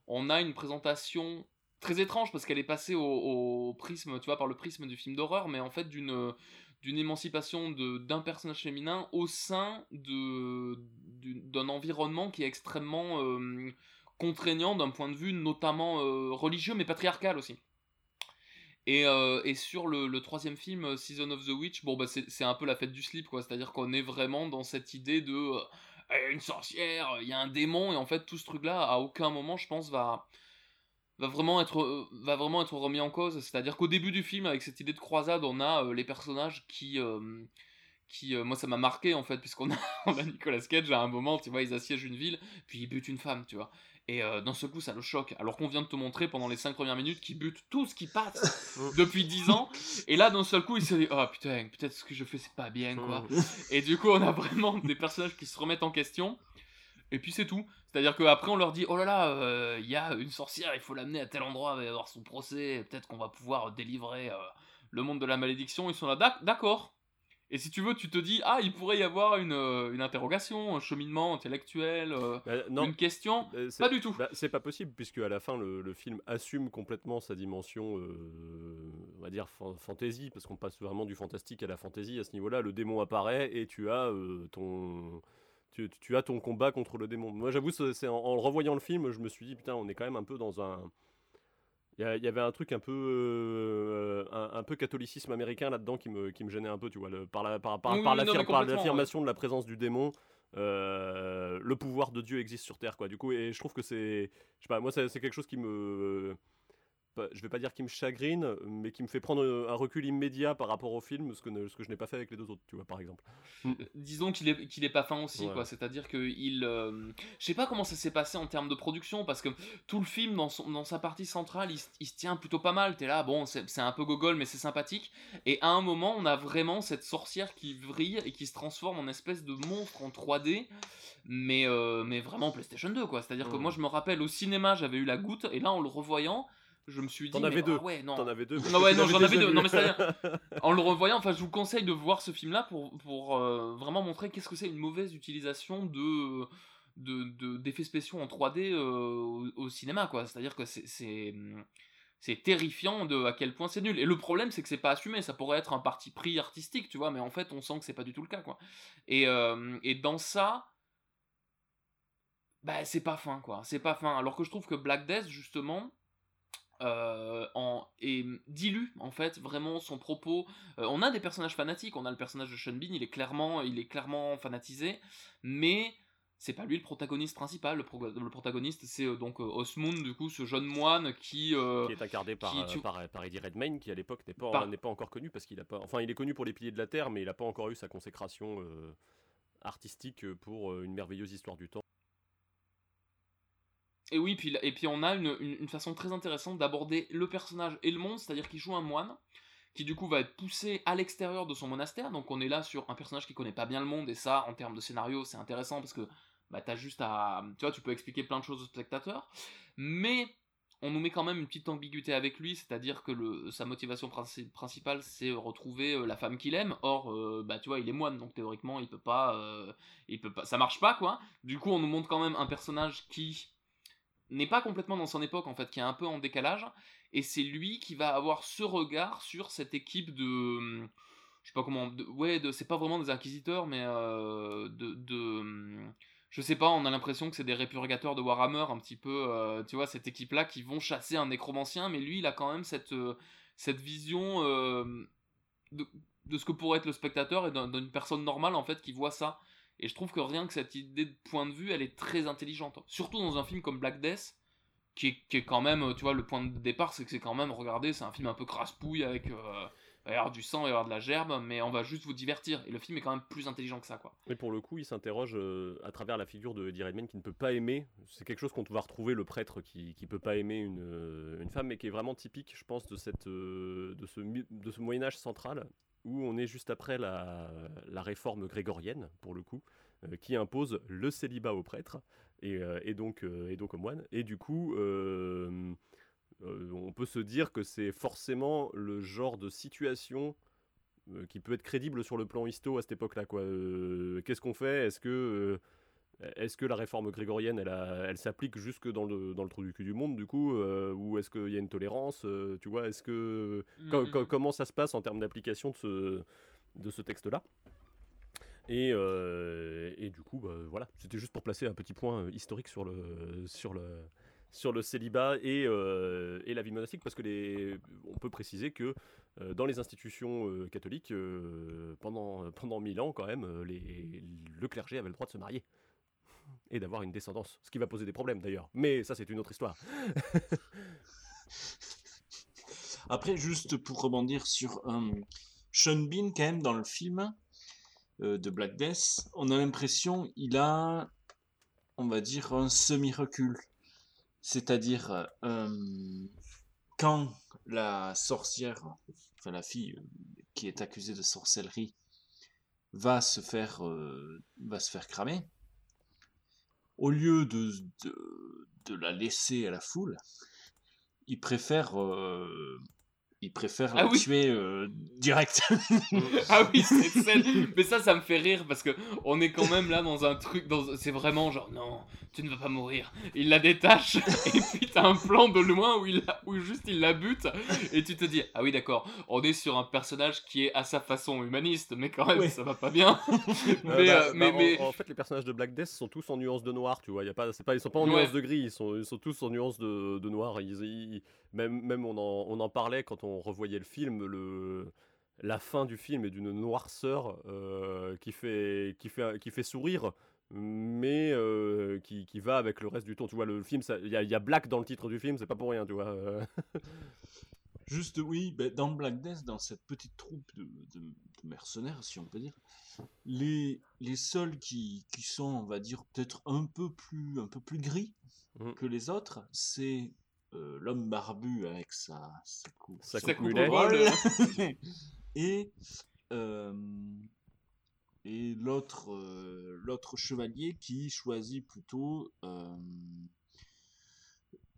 on a une présentation très étrange parce qu'elle est passée au, prisme, tu vois, par le prisme du film d'horreur, mais en fait d'une d'une émancipation d'un personnage féminin au sein d'un environnement qui est extrêmement euh, contraignant d'un point de vue notamment euh, religieux mais patriarcal aussi. Et, euh, et sur le, troisième film, Season of the Witch, bon bah c'est un peu la fête du slip quoi, c'est-à-dire qu'on est vraiment dans cette idée de une sorcière, il y a un démon et en fait tout ce truc là à aucun moment je pense va va vraiment être euh, va vraiment être remis en cause. C'est à dire qu'au début du film avec cette idée de croisade on a euh, les personnages qui euh, qui moi ça m'a marqué en fait puisqu'on a, a Nicolas Cage à un moment tu vois ils assiègent une ville puis ils butent une femme tu vois et d'un seul coup ça le choque alors qu'on vient de te montrer pendant les 5 premières minutes qu'ils butent tout ce qui passe depuis 10 ans et là d'un seul coup il se dit oh putain peut-être ce que je fais c'est pas bien quoi et du coup on a vraiment des personnages qui se remettent en question et puis c'est tout. C'est-à-dire qu'après on leur dit oh là là, euh, il y a une sorcière, il faut l'amener à tel endroit, il va y avoir son procès, peut-être qu'on va pouvoir délivrer euh, le monde de la malédiction. Ils sont là, d'accord. Et si tu veux, tu te dis ah, il pourrait y avoir une, euh, une interrogation, un cheminement intellectuel, bah, une question. pas du tout. Bah, c'est pas possible puisque à la fin le, film assume complètement sa dimension, on va dire fantasy, parce qu'on passe vraiment du fantastique à la fantasy à ce niveau-là. Le démon apparaît et tu as ton tu, as ton combat contre le démon. Moi, j'avoue, c'est en, revoyant le film, je me suis dit, putain, on est quand même un peu dans un. Il y, avait un truc un peu, euh, un, peu catholicisme américain là-dedans qui me, qui me gênait un peu, tu vois, le, par l'affirmation de la présence du démon. Euh, le pouvoir de Dieu existe sur Terre, quoi. Du coup, et je trouve que c'est, je sais pas, moi, c'est quelque chose qui me, je vais pas dire qui me chagrine, mais qui me fait prendre un recul immédiat par rapport au film, ce que, ce que je n'ai pas fait avec les deux autres, tu vois, par exemple. Euh, disons qu'il est, qu'il est pas fin aussi, quoi. C'est-à-dire que il, euh, je sais pas comment ça s'est passé en termes de production, parce que tout le film, dans, son, dans sa partie centrale, il, se tient plutôt pas mal. T'es là, bon, c'est un peu gogol, mais c'est sympathique. Et à un moment, on a vraiment cette sorcière qui vrille et qui se transforme en espèce de monstre en 3D mais, euh, mais vraiment PlayStation 2 quoi. C'est-à-dire que moi je me rappelle au cinéma j'avais eu la goutte et là en le revoyant je me suis dit. T'en avais deux. Ah ouais, non. T'en avais deux. Non, ouais, non, j'en avais deux. Non, mais c'est-à-dire, en le revoyant, enfin, je vous conseille de voir ce film-là pour, pour euh, vraiment montrer qu'est-ce que c'est une mauvaise utilisation de d'effets de, spéciaux en 3D euh, au, cinéma, quoi. C'est-à-dire que c'est c'est terrifiant de à quel point c'est nul. Et le problème, c'est que c'est pas assumé. Ça pourrait être un parti pris artistique, tu vois, mais en fait, on sent que c'est pas du tout le cas, quoi. Et, euh, et dans ça, bah, c'est pas fin, quoi. C'est pas fin. Alors que je trouve que Black Death, justement, euh, en, et dilue en fait vraiment son propos. Euh, on a des personnages fanatiques, on a le personnage de Sean Bean, il est clairement, il est clairement fanatisé, mais c'est pas lui le protagoniste principal. Le, protagoniste c'est euh, donc Osmond, du coup, ce jeune moine qui, qui est incarné par, par, Eddie Redmayne, qui à l'époque n'est pas, n'est pas encore connu parce qu'il a pas, enfin il est connu pour les piliers de la terre, mais il a pas encore eu sa consécration artistique pour une merveilleuse histoire du temps. Et oui, puis, et puis on a une, façon très intéressante d'aborder le personnage et le monde, c'est-à-dire qu'il joue un moine, qui du coup va être poussé à l'extérieur de son monastère, donc on est là sur un personnage qui connaît pas bien le monde, et ça, en termes de scénario, c'est intéressant, parce que bah, t'as juste à... Tu vois, tu peux expliquer plein de choses au spectateur, mais on nous met quand même une petite ambiguïté avec lui, c'est-à-dire que le, sa motivation principale, c'est retrouver euh, la femme qu'il aime. Or, euh, bah tu vois, il est moine, donc théoriquement, il peut pas, euh, il peut pas, ça marche pas quoi. Du coup, on nous montre quand même un personnage qui n'est pas complètement dans son époque en fait, qui est un peu en décalage, et c'est lui qui va avoir ce regard sur cette équipe de, je sais pas comment, ouais, de, c'est pas vraiment des inquisiteurs, mais euh, de, de, je sais pas, on a l'impression que c'est des répurgateurs de Warhammer un petit peu, euh, tu vois, cette équipe là qui vont chasser un nécromancien, mais lui il a quand même cette, euh, cette vision de ce que pourrait être le spectateur et d'une personne normale en fait qui voit ça. Et je trouve que rien que cette idée de point de vue, elle est très intelligente. Surtout dans un film comme Black Death, qui est, qui est quand même, tu vois, le point de départ, c'est que c'est quand même, regardez, c'est un film un peu crasse-pouille avec. Euh, il va y avoir du sang, il va y avoir de la gerbe, mais on va juste vous divertir. Et le film est quand même plus intelligent que ça, quoi. Et pour le coup, il s'interroge euh, à travers la figure de Eddie Redmayne qui ne peut pas aimer. C'est quelque chose qu'on va retrouver, le prêtre qui ne peut pas aimer une, euh, une, femme, mais qui est vraiment typique, je pense, de, cette, de ce, de ce Moyen-Âge central où on est juste après la, réforme grégorienne, pour le coup, euh, qui impose le célibat aux prêtres et, euh, donc, euh, et donc aux moines. Et du coup, on peut se dire que c'est forcément le genre de situation qui peut être crédible sur le plan histo à cette époque-là. Qu'est-ce qu'on fait? Est-ce que est-ce que la réforme grégorienne, elle, elle s'applique jusque dans le, dans le trou du cul du monde, du coup euh, Ou est-ce qu'il y a une tolérance euh, Tu vois, est-ce que. Mm-hmm. comment ça se passe en termes d'application de ce, de ce texte-là? Et, euh, et, du coup, bah, voilà, c'était juste pour placer un petit point historique sur le, sur le, sur le célibat et, et la vie monastique, parce que les, on peut préciser que dans les institutions catholiques, pendant, pendant mille ans, quand même, les, le clergé avait le droit de se marier et d'avoir une descendance. Ce qui va poser des problèmes d'ailleurs. Mais ça, c'est une autre histoire. Après, juste pour rebondir sur euh, Sean Bean, quand même, dans le film euh, de Black Death, on a l'impression il a, on va dire, un semi-recul. C'est-à-dire, euh, quand la sorcière, enfin la fille qui est accusée de sorcellerie, va se faire, va se faire cramer, au lieu de, de, la laisser à la foule, il préfère euh, il préfère ah la tuer euh, direct. ah oui, cette scène. Mais ça, ça me fait rire parce que on est quand même là dans un truc. Dans... C'est vraiment genre, non, tu ne vas pas mourir. Il la détache et puis t'as un plan de loin où, il où juste il la bute et tu te dis, ah oui, d'accord, on est sur un personnage qui est à sa façon humaniste, mais quand même, ça va pas bien. mais, bah, euh, bah, mais, En, fait, les personnages de Black Death sont tous en nuance de noir, tu vois. Y a pas, pas, ils sont pas en nuance de gris, ils sont, ils sont tous en nuance de, de noir. Ils, même, même on, en, on en parlait quand on revoyait le film, le, la fin du film est d'une noirceur qui, fait, qui, fait, qui fait sourire mais qui, qui, va avec le reste du ton. Tu vois, le film, il y, y, a Black dans le titre du film, c'est pas pour rien, tu vois. Juste, oui, ben, dans Black Death, dans cette petite troupe de, de, mercenaires, si on peut dire, les, les seuls qui, qui sont, on va dire, peut-être un peu plus, un peu plus gris mmh. que les autres, c'est euh, l'homme barbu avec sa, sa, coupe, sa, et, euh, et l'autre, euh, l'autre chevalier qui choisit plutôt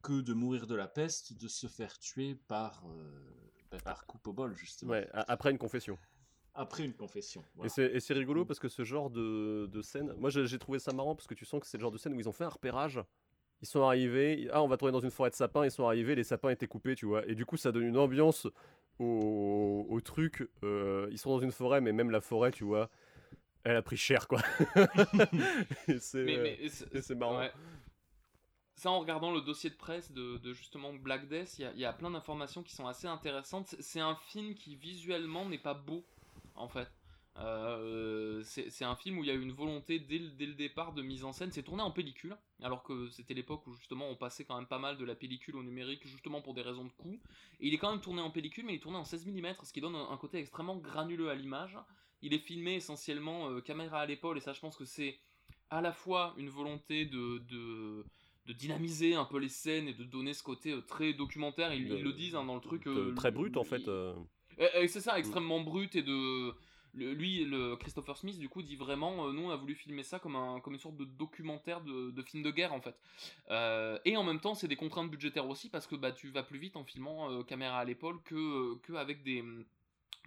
que de mourir de la peste, de se faire tuer par, ben, par coupe au bol, justement. Ouais, après une confession. Après une confession. Et c'est rigolo parce que ce genre de, de scène, moi j'ai trouvé ça marrant parce que tu sens que c'est le genre de scène où ils ont fait un repérage. Ils sont arrivés, ah on va tourner dans une forêt de sapins, ils sont arrivés, les sapins étaient coupés, tu vois. Et du coup ça donne une ambiance au, au truc. Euh, ils sont dans une forêt, mais même la forêt, tu vois, elle a pris cher quoi. c'est marrant. Ça, en regardant le dossier de presse de, justement Black Death, il y, y, a plein d'informations qui sont assez intéressantes. C'est un film qui visuellement n'est pas beau en fait. Euh, c'est un film où il y a eu une volonté dès le, dès le départ de mise en scène. C'est tourné en pellicule, alors que c'était l'époque où justement on passait quand même pas mal de la pellicule au numérique, justement pour des raisons de coût. Et il est quand même tourné en pellicule, mais il est tourné en 16 mm, ce qui donne un, côté extrêmement granuleux à l'image. Il est filmé essentiellement euh, caméra à l'épaule, et ça je pense que c'est à la fois une volonté de, de, de, dynamiser un peu les scènes et de donner ce côté euh, très documentaire. Ils, le disent hein, dans le truc. très brut en fait. c'est ça, extrêmement brut et de. Lui, le Christopher Smith, du coup, dit vraiment, euh, nous, on a voulu filmer ça comme, un, comme une sorte de documentaire de, film de guerre, en fait. Euh, et en même temps, c'est des contraintes budgétaires aussi, parce que bah, tu vas plus vite en filmant euh, caméra à l'épaule que, que avec des,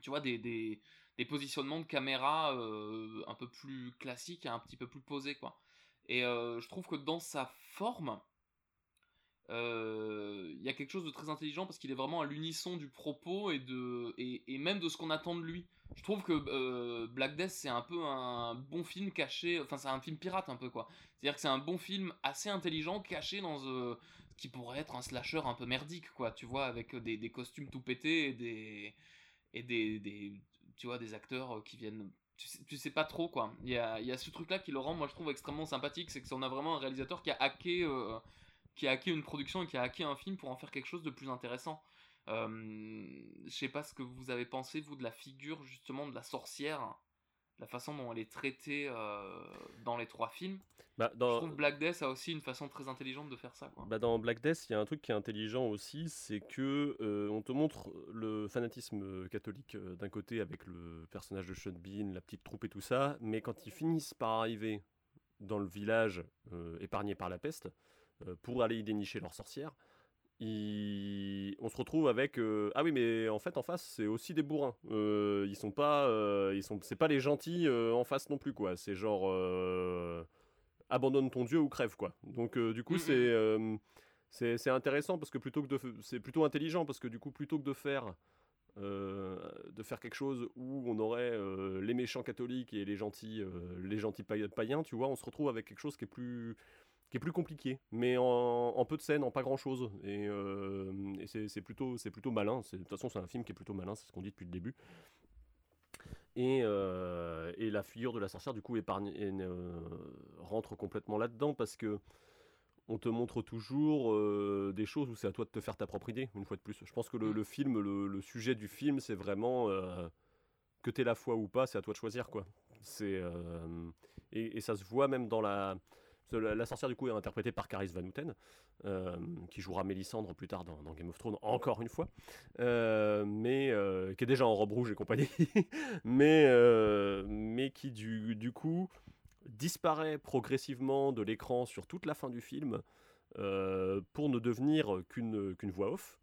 tu vois, des, des, positionnements de caméra un peu plus classiques et un petit peu plus posés, quoi. Et je trouve que dans sa forme, il y a quelque chose de très intelligent parce qu'il est vraiment à l'unisson du propos et, de, et, même de ce qu'on attend de lui. Je trouve que Black Death c'est un peu un bon film caché, enfin c'est un film pirate un peu quoi. C'est-à-dire que c'est un bon film assez intelligent caché dans ce qui pourrait être un slasher un peu merdique quoi, tu vois, avec des, des costumes tout pétés et des et des, des, tu vois des acteurs qui viennent tu sais, tu sais pas trop quoi. Il y a, y a, ce truc là qui le rend moi je trouve extrêmement sympathique, c'est que on a vraiment un réalisateur qui a hacké qui a hacké une production et qui a hacké un film pour en faire quelque chose de plus intéressant. Euh, je sais pas ce que vous avez pensé, vous, de la figure justement de la sorcière, la façon dont elle est traitée euh, dans les trois films. Bah, dans... Je trouve Black Death a aussi une façon très intelligente de faire ça. Quoi. Bah, dans Black Death, il y a un truc qui est intelligent aussi, c'est que euh, on te montre le fanatisme catholique d'un côté avec le personnage de Sean Bean, la petite troupe et tout ça, mais quand ils finissent par arriver dans le village épargné par la peste, euh, pour aller y dénicher leur sorcière, on se retrouve avec euh, ah oui mais en fait en face c'est aussi des bourrins. Euh, ils sont pas ils sont c'est pas les gentils en face non plus quoi. C'est genre abandonne ton dieu ou crève quoi. Donc du coup mm, c'est c'est intéressant parce que plutôt que de c'est plutôt intelligent parce que du coup plutôt que de faire de faire quelque chose où on aurait les méchants catholiques et les gentils les gentils païens tu vois on se retrouve avec quelque chose qui est plus qui est plus compliqué, mais en, peu de scènes, en pas grand chose. Et, euh, c'est plutôt, plutôt malin. De toute façon, c'est un film qui est plutôt malin, c'est ce qu'on dit depuis le début. Et, euh, et, la figure de la sorcière, du coup, épargne, euh, rentre complètement là-dedans parce que on te montre toujours des choses où c'est à toi de te faire ta propre idée, une fois de plus. Je pense que le, mm. film, le, sujet du film, c'est vraiment que tu es la foi ou pas, c'est à toi de choisir, quoi. C'est et, et, ça se voit même dans la la, sorcière, du coup, est interprétée par Caris Van Houten, euh, qui jouera Mélissandre plus tard dans, Game of Thrones, encore une fois, euh, mais euh, qui est déjà en robe rouge et compagnie, mais, qui, du, coup, disparaît progressivement de l'écran sur toute la fin du film pour ne devenir qu'une voix off.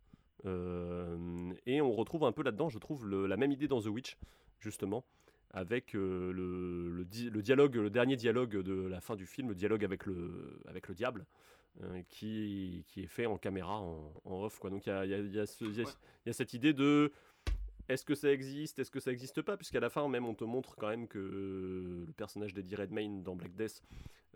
et on retrouve un peu là-dedans, je trouve, la même idée dans The Witch, justement avec euh, le, le, dialogue, le dernier dialogue de la fin du film, le dialogue avec le, avec le diable, euh, qui, qui, est fait en caméra, en, off. Quoi. Donc il y a, y, a, y a, cette idée de est-ce que ça existe Est-ce que ça existe pas? Puisqu'à la fin, même, on te montre quand même que le personnage d'Eddie Redmayne dans Black Death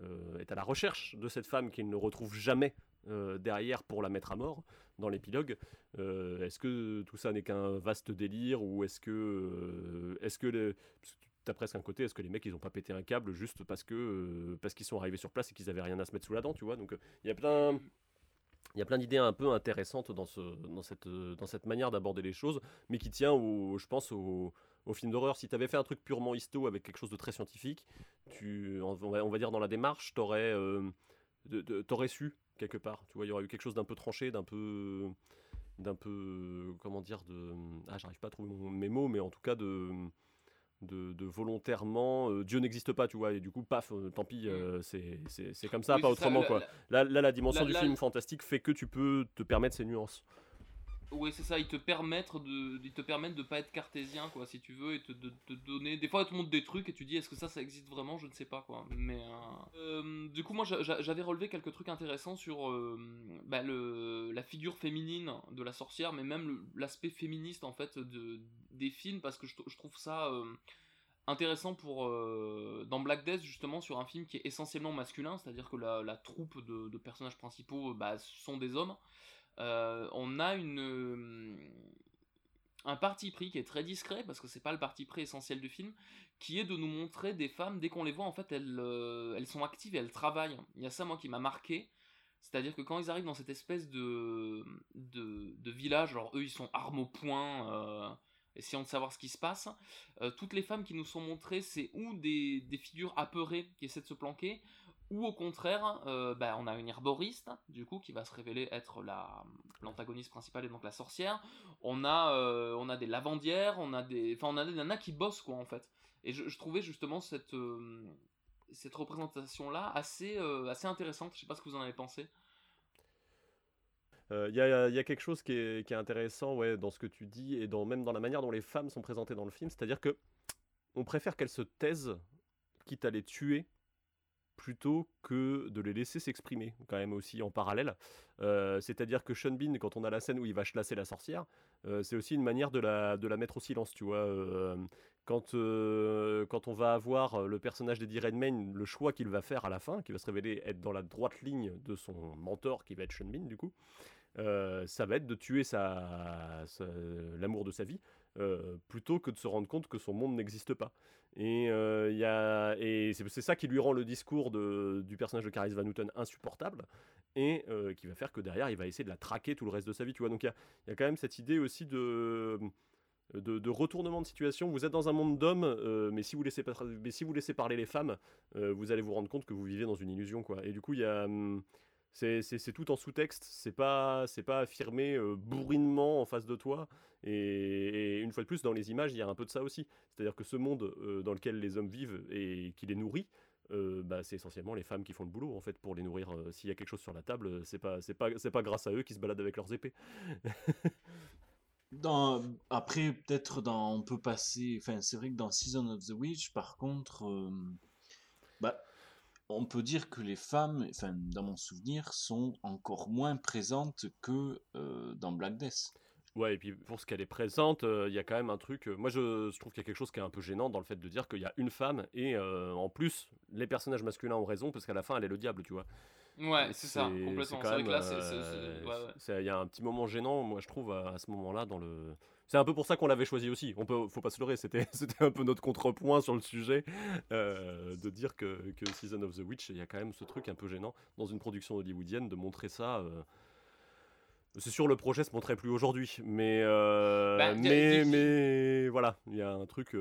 euh, est à la recherche de cette femme qu'il ne retrouve jamais euh, derrière pour la mettre à mort dans l'épilogue. Euh, est-ce que tout ça n'est qu'un vaste délire ou est-ce que, est-ce que t'as presque un côté, est-ce que les mecs ils ont pas pété un câble juste parce que parce qu'ils sont arrivés sur place et qu'ils avaient rien à se mettre sous la dent, tu vois? Donc il y a plein il y a plein d'idées un peu intéressantes dans, ce, dans, cette, dans cette manière d'aborder les choses, mais qui tient, je pense, au, film d'horreur. Si tu avais fait un truc purement histo avec quelque chose de très scientifique, tu, on, va, dire dans la démarche, tu aurais, euh, su quelque part. Tu vois, il y aurait eu quelque chose d'un peu tranché, d'un peu, d'un peu, comment dire, de, ah, j'arrive pas à trouver mes mots, mais en tout cas de de, volontairement euh, Dieu n'existe pas tu vois et du coup paf euh, tant pis euh, c'est comme ça pas autrement quoi là, là, la dimension du film fantastique fait que tu peux te permettre ces nuances oui, c'est ça, ils te permettent de, ils te permettent de pas être cartésien, quoi, si tu veux, et de, te donner. Des fois, ils te montrent des trucs et tu dis, est-ce que ça, ça existe vraiment? Je ne sais pas, quoi. Mais euh, du coup, moi, j'avais relevé quelques trucs intéressants sur euh, bah, le, la figure féminine de la sorcière, mais même l'aspect féministe en fait de, des films, parce que je, trouve ça. Euh, intéressant pour dans Black Death justement sur un film qui est essentiellement masculin, c'est-à-dire que la, la troupe de, de, personnages principaux bah, sont des hommes. Euh, on a une euh, un parti pris qui est très discret parce que c'est pas le parti pris essentiel du film qui est de nous montrer des femmes dès qu'on les voit en fait elles, euh, elles sont actives et elles travaillent. Il y a ça moi qui m'a marqué. C'est à dire que quand ils arrivent dans cette espèce de de, village alors eux ils sont armes au poing essayant de savoir ce qui se passe toutes les femmes qui nous sont montrées c'est ou des, des figures apeurées qui essaient de se planquer ou au contraire, euh, bah, on a une herboriste, du coup, qui va se révéler être la, l'antagoniste principale et donc la sorcière. On a, euh, on a des lavandières, on a des, enfin, on a des nanas qui bossent, quoi, en fait. Et je, trouvais justement cette, euh, cette représentation-là assez, assez intéressante. Je sais pas ce que vous en avez pensé. Il y, a quelque chose qui est, qui est, intéressant ouais, dans ce que tu dis et dans, même dans la manière dont les femmes sont présentées dans le film, c'est-à-dire que on préfère qu'elles se taisent, quitte à les tuer, plutôt que de les laisser s'exprimer quand même aussi en parallèle. Euh, c'est-à-dire que Sean Bean, quand on a la scène où il va chasser la sorcière, euh, c'est aussi une manière de la, mettre au silence, tu vois. Euh, quand, on va avoir le personnage d'Eddie Redmayne, le choix qu'il va faire à la fin, qui va se révéler être dans la droite ligne de son mentor, qui va être Sean Bean du coup, ça va être de tuer l'amour de sa vie, plutôt que de se rendre compte que son monde n'existe pas. Et, euh, c'est ça qui lui rend le discours du personnage de Caris Van Houten insupportable et euh, qui va faire que derrière il va essayer de la traquer tout le reste de sa vie. Tu vois, donc il y a, quand même cette idée aussi de, retournement de situation. Vous êtes dans un monde d'hommes, euh, mais, si vous laissez, parler les femmes, vous allez vous rendre compte que vous vivez dans une illusion. Et du coup, il y a. Hum, c'est tout en sous-texte, c'est pas, pas affirmé bourrinement en face de toi. Et, une fois de plus, dans les images, il y a un peu de ça aussi. C'est-à-dire que ce monde dans lequel les hommes vivent et qui les nourrit, bah, c'est essentiellement les femmes qui font le boulot en fait pour les nourrir. S'il y a quelque chose sur la table, c'est pas, pas, grâce à eux qui se baladent avec leurs épées. après, peut-être on peut passer. Enfin, c'est vrai que dans Season of the Witch, par contre, on peut dire que les femmes, enfin, dans mon souvenir, sont encore moins présentes que euh, dans Black Death. Ouais, et puis pour ce qu'elle est présente, euh, il y a quand même un truc. Euh, moi, je, trouve qu'il y a quelque chose qui est un peu gênant dans le fait de dire qu'il y a une femme et en plus, les personnages masculins ont raison parce qu'à la fin, elle est le diable, tu vois. Ouais, c'est ça, complètement. C'est vrai que là, Il y a un petit moment gênant, moi, je trouve, à ce moment-là, dans le c'est un peu pour ça qu'on l'avait choisi aussi. On peut, faut pas se leurrer, c'était, c'était un peu notre contrepoint sur le sujet euh, de dire que, que, Season of the Witch, il y a quand même ce truc un peu gênant dans une production hollywoodienne de montrer ça. Euh, c'est sûr, le projet se montrait plus aujourd'hui, mais, euh, bah, mais, mais voilà, il y a un truc.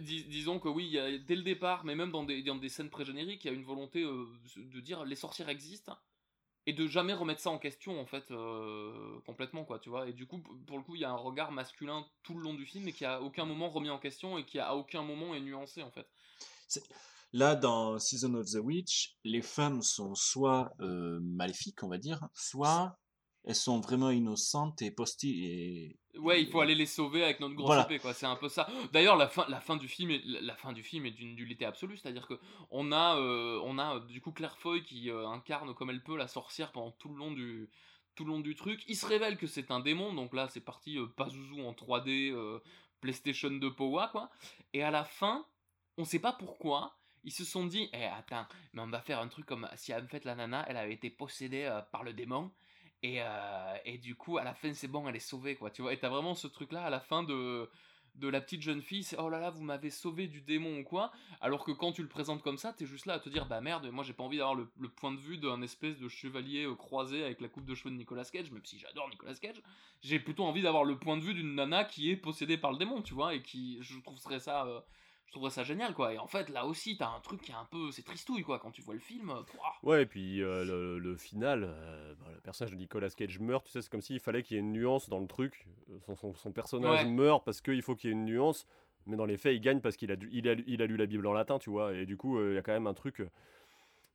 disons que oui, y a, dès le départ, mais même dans des, dans des scènes pré-génériques, il y a une volonté de dire les sorcières existent, et de jamais remettre ça en question en fait euh, complètement quoi tu vois. Et du coup pour le coup il y a un regard masculin tout le long du film mais qui a aucun moment remis en question et qui a à aucun moment est nuancé en fait. Là dans Season of the Witch les femmes sont soit euh, maléfiques on va dire soit elles sont vraiment innocentes et posti et ouais il faut aller les sauver avec notre grosse épée quoi c'est un peu ça d'ailleurs la fin la fin du film est, la fin du film est d'une nullité absolue c'est-à-dire que on a euh, on a du coup Claire Foy qui euh, incarne comme elle peut la sorcière pendant tout le long du tout le long du truc. Il se révèle que c'est un démon, donc là c'est parti euh, Pazuzu en 3D, euh, PlayStation 2 Powa quoi. Et à la fin, on sait pas pourquoi, ils se sont dit, eh attends, mais on va faire un truc comme si en fait la nana, elle avait été possédée euh, par le démon. Et, et du coup, à la fin, c'est bon, elle est sauvée, quoi, tu vois. Et t'as vraiment ce truc-là à la fin de, de la petite jeune fille, c'est oh là là, vous m'avez sauvé du démon ou quoi. Alors que quand tu le présentes comme ça, t'es juste là à te dire bah merde, moi j'ai pas envie d'avoir le, point de vue d'un espèce de chevalier euh, croisé avec la coupe de cheveux de Nicolas Cage, même si j'adore Nicolas Cage. J'ai plutôt envie d'avoir le point de vue d'une nana qui est possédée par le démon, tu vois, et qui, je trouverais ça. Euh, je trouverais ça génial quoi. Et en fait là aussi t'as un truc qui est un peu c'est tristouille quoi quand tu vois le film ouais et puis euh, le, final euh, bah, le personnage de Nicolas Cage meurt tu sais c'est comme s'il fallait qu'il y ait une nuance dans le truc. Son, son, personnage meurt parce qu'il faut qu'il y ait une nuance mais dans les faits il gagne parce qu'il a, il a, il a lu la Bible en latin tu vois. Et du coup euh, il y a quand même un truc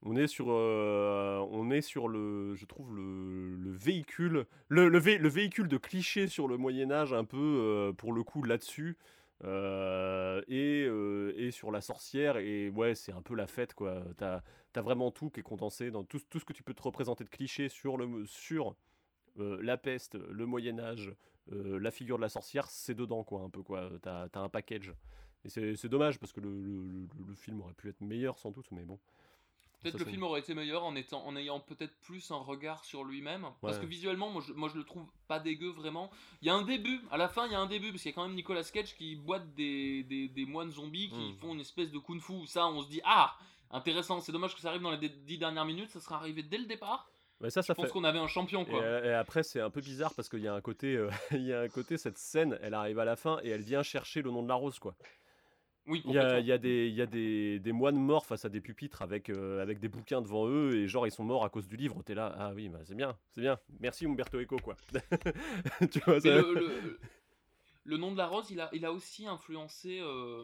on est sur on est sur le je trouve le, le véhicule le, le, véhicule de cliché sur le Moyen Âge un peu pour le coup là-dessus euh, et, euh, et, sur la sorcière, et ouais, c'est un peu la fête, quoi. T'as as vraiment tout qui est condensé dans tout, tout, ce que tu peux te représenter de clichés sur, le, sur euh, la peste, le Moyen-Âge, la figure de la sorcière, c'est dedans, quoi, un peu, quoi. T'as as un package. Et c'est dommage parce que le, le, le, film aurait pu être meilleur sans doute, mais bon. Peut-être le film aurait été meilleur en, étant, en ayant peut-être plus un regard sur lui-même. Parce que visuellement, moi je, moi je, le trouve pas dégueu vraiment. Il y a un début, à la fin il y a un début, parce qu'il y a quand même Nicolas Cage qui boite des, des, des moines zombies qui hmm. font une espèce de kung-fu. Ça, on se dit, ah, intéressant, c'est dommage que ça arrive dans les dix dernières minutes, ça sera arrivé dès le départ. Mais ça, ça je pense qu'on avait un champion quoi. Et, après c'est un peu bizarre parce qu'il y a un côté, euh, il y a un côté cette scène, elle arrive à la fin et elle vient chercher le nom de la rose quoi. Oui, il y a, y a, des, y a des, des, moines morts face à des pupitres avec, euh, avec des bouquins devant eux et genre ils sont morts à cause du livre. T'es là, ah oui, bah, c'est bien, c'est bien. Merci Umberto Eco quoi. tu vois, ça... le, le, nom de la rose, il a, il a aussi influencé. Euh,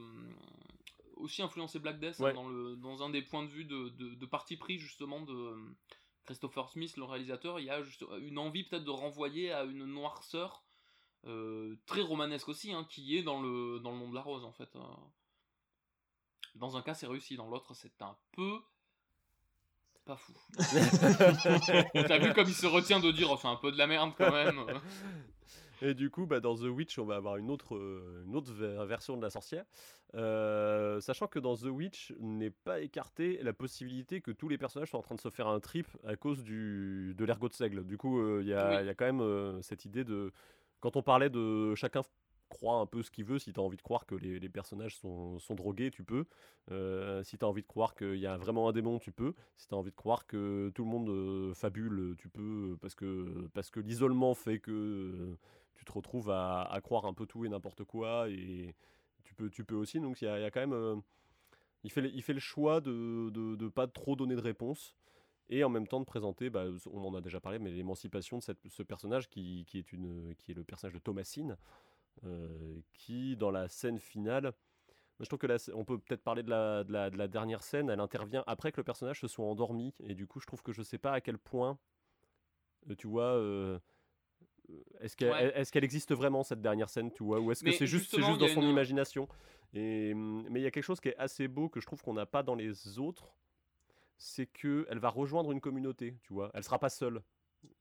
aussi influencé Black Death hein, dans, le, dans un des points de vue de, de, de parti pris justement de Christopher Smith, le réalisateur. Il y a juste une envie peut-être de renvoyer à une noirceur euh, très romanesque aussi, hein, qui est dans le, dans le nom de la rose en fait. Dans un cas, c'est réussi, dans l'autre, c'est un peu pas fou. T'as vu comme il se retient de dire, oh, c'est un peu de la merde quand même. Et du coup, bah, dans The Witch, on va avoir une autre, euh, une autre version de la sorcière. Euh, sachant que dans The Witch, n'est pas écarté la possibilité que tous les personnages soient en train de se faire un trip à cause du, de l'ergot de seigle. Du coup, euh, il y, a, y, a quand même cette idée de. Quand on parlait de chacun crois un peu ce qu'il veut. Si tu as envie de croire que les, personnages sont, drogués, tu peux. Euh, si tu as envie de croire qu'il y a vraiment un démon, tu peux. Si tu as envie de croire que tout le monde euh, fabule, tu peux. Parce que, parce que l'isolement fait que euh, tu te retrouves à, croire un peu tout et n'importe quoi. Et tu peux, tu peux aussi. Donc il y, a, quand même. il, fait, il fait le choix de ne pas trop donner de réponse et en même temps de présenter, bah, on en a déjà parlé, mais l'émancipation de ce personnage qui, qui, est une, qui est le personnage de Thomasine, euh, qui, dans la scène finale, je trouve que là, on peut peut-être parler de la, de, la, de la, dernière scène. Elle intervient après que le personnage se soit endormi. Et du coup, je trouve que je sais pas à quel point, euh, tu vois, euh, est-ce qu'elle est existe vraiment cette dernière scène, tu vois, ou est-ce que c'est juste, juste dans son imagination et, Mais il y a quelque chose qui est assez beau que je trouve qu'on n'a pas dans les autres. C'est que elle va rejoindre une communauté, tu vois. Elle sera pas seule.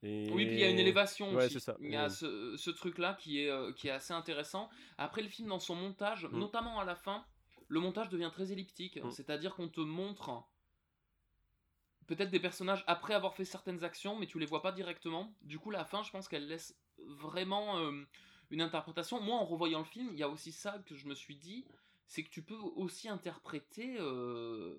Oui, puis il y a une élévation aussi. Il y a ce, ce truc-là qui est, euh, qui est assez intéressant. Après, le film, dans son montage, mm. notamment à la fin, le montage devient très elliptique. Mm. C'est-à-dire qu'on te montre peut-être des personnages après avoir fait certaines actions, mais tu les vois pas directement. Du coup, la fin, je pense qu'elle laisse vraiment euh, une interprétation. Moi, en revoyant le film, il y a aussi ça que je me suis dit c'est que tu peux aussi interpréter euh,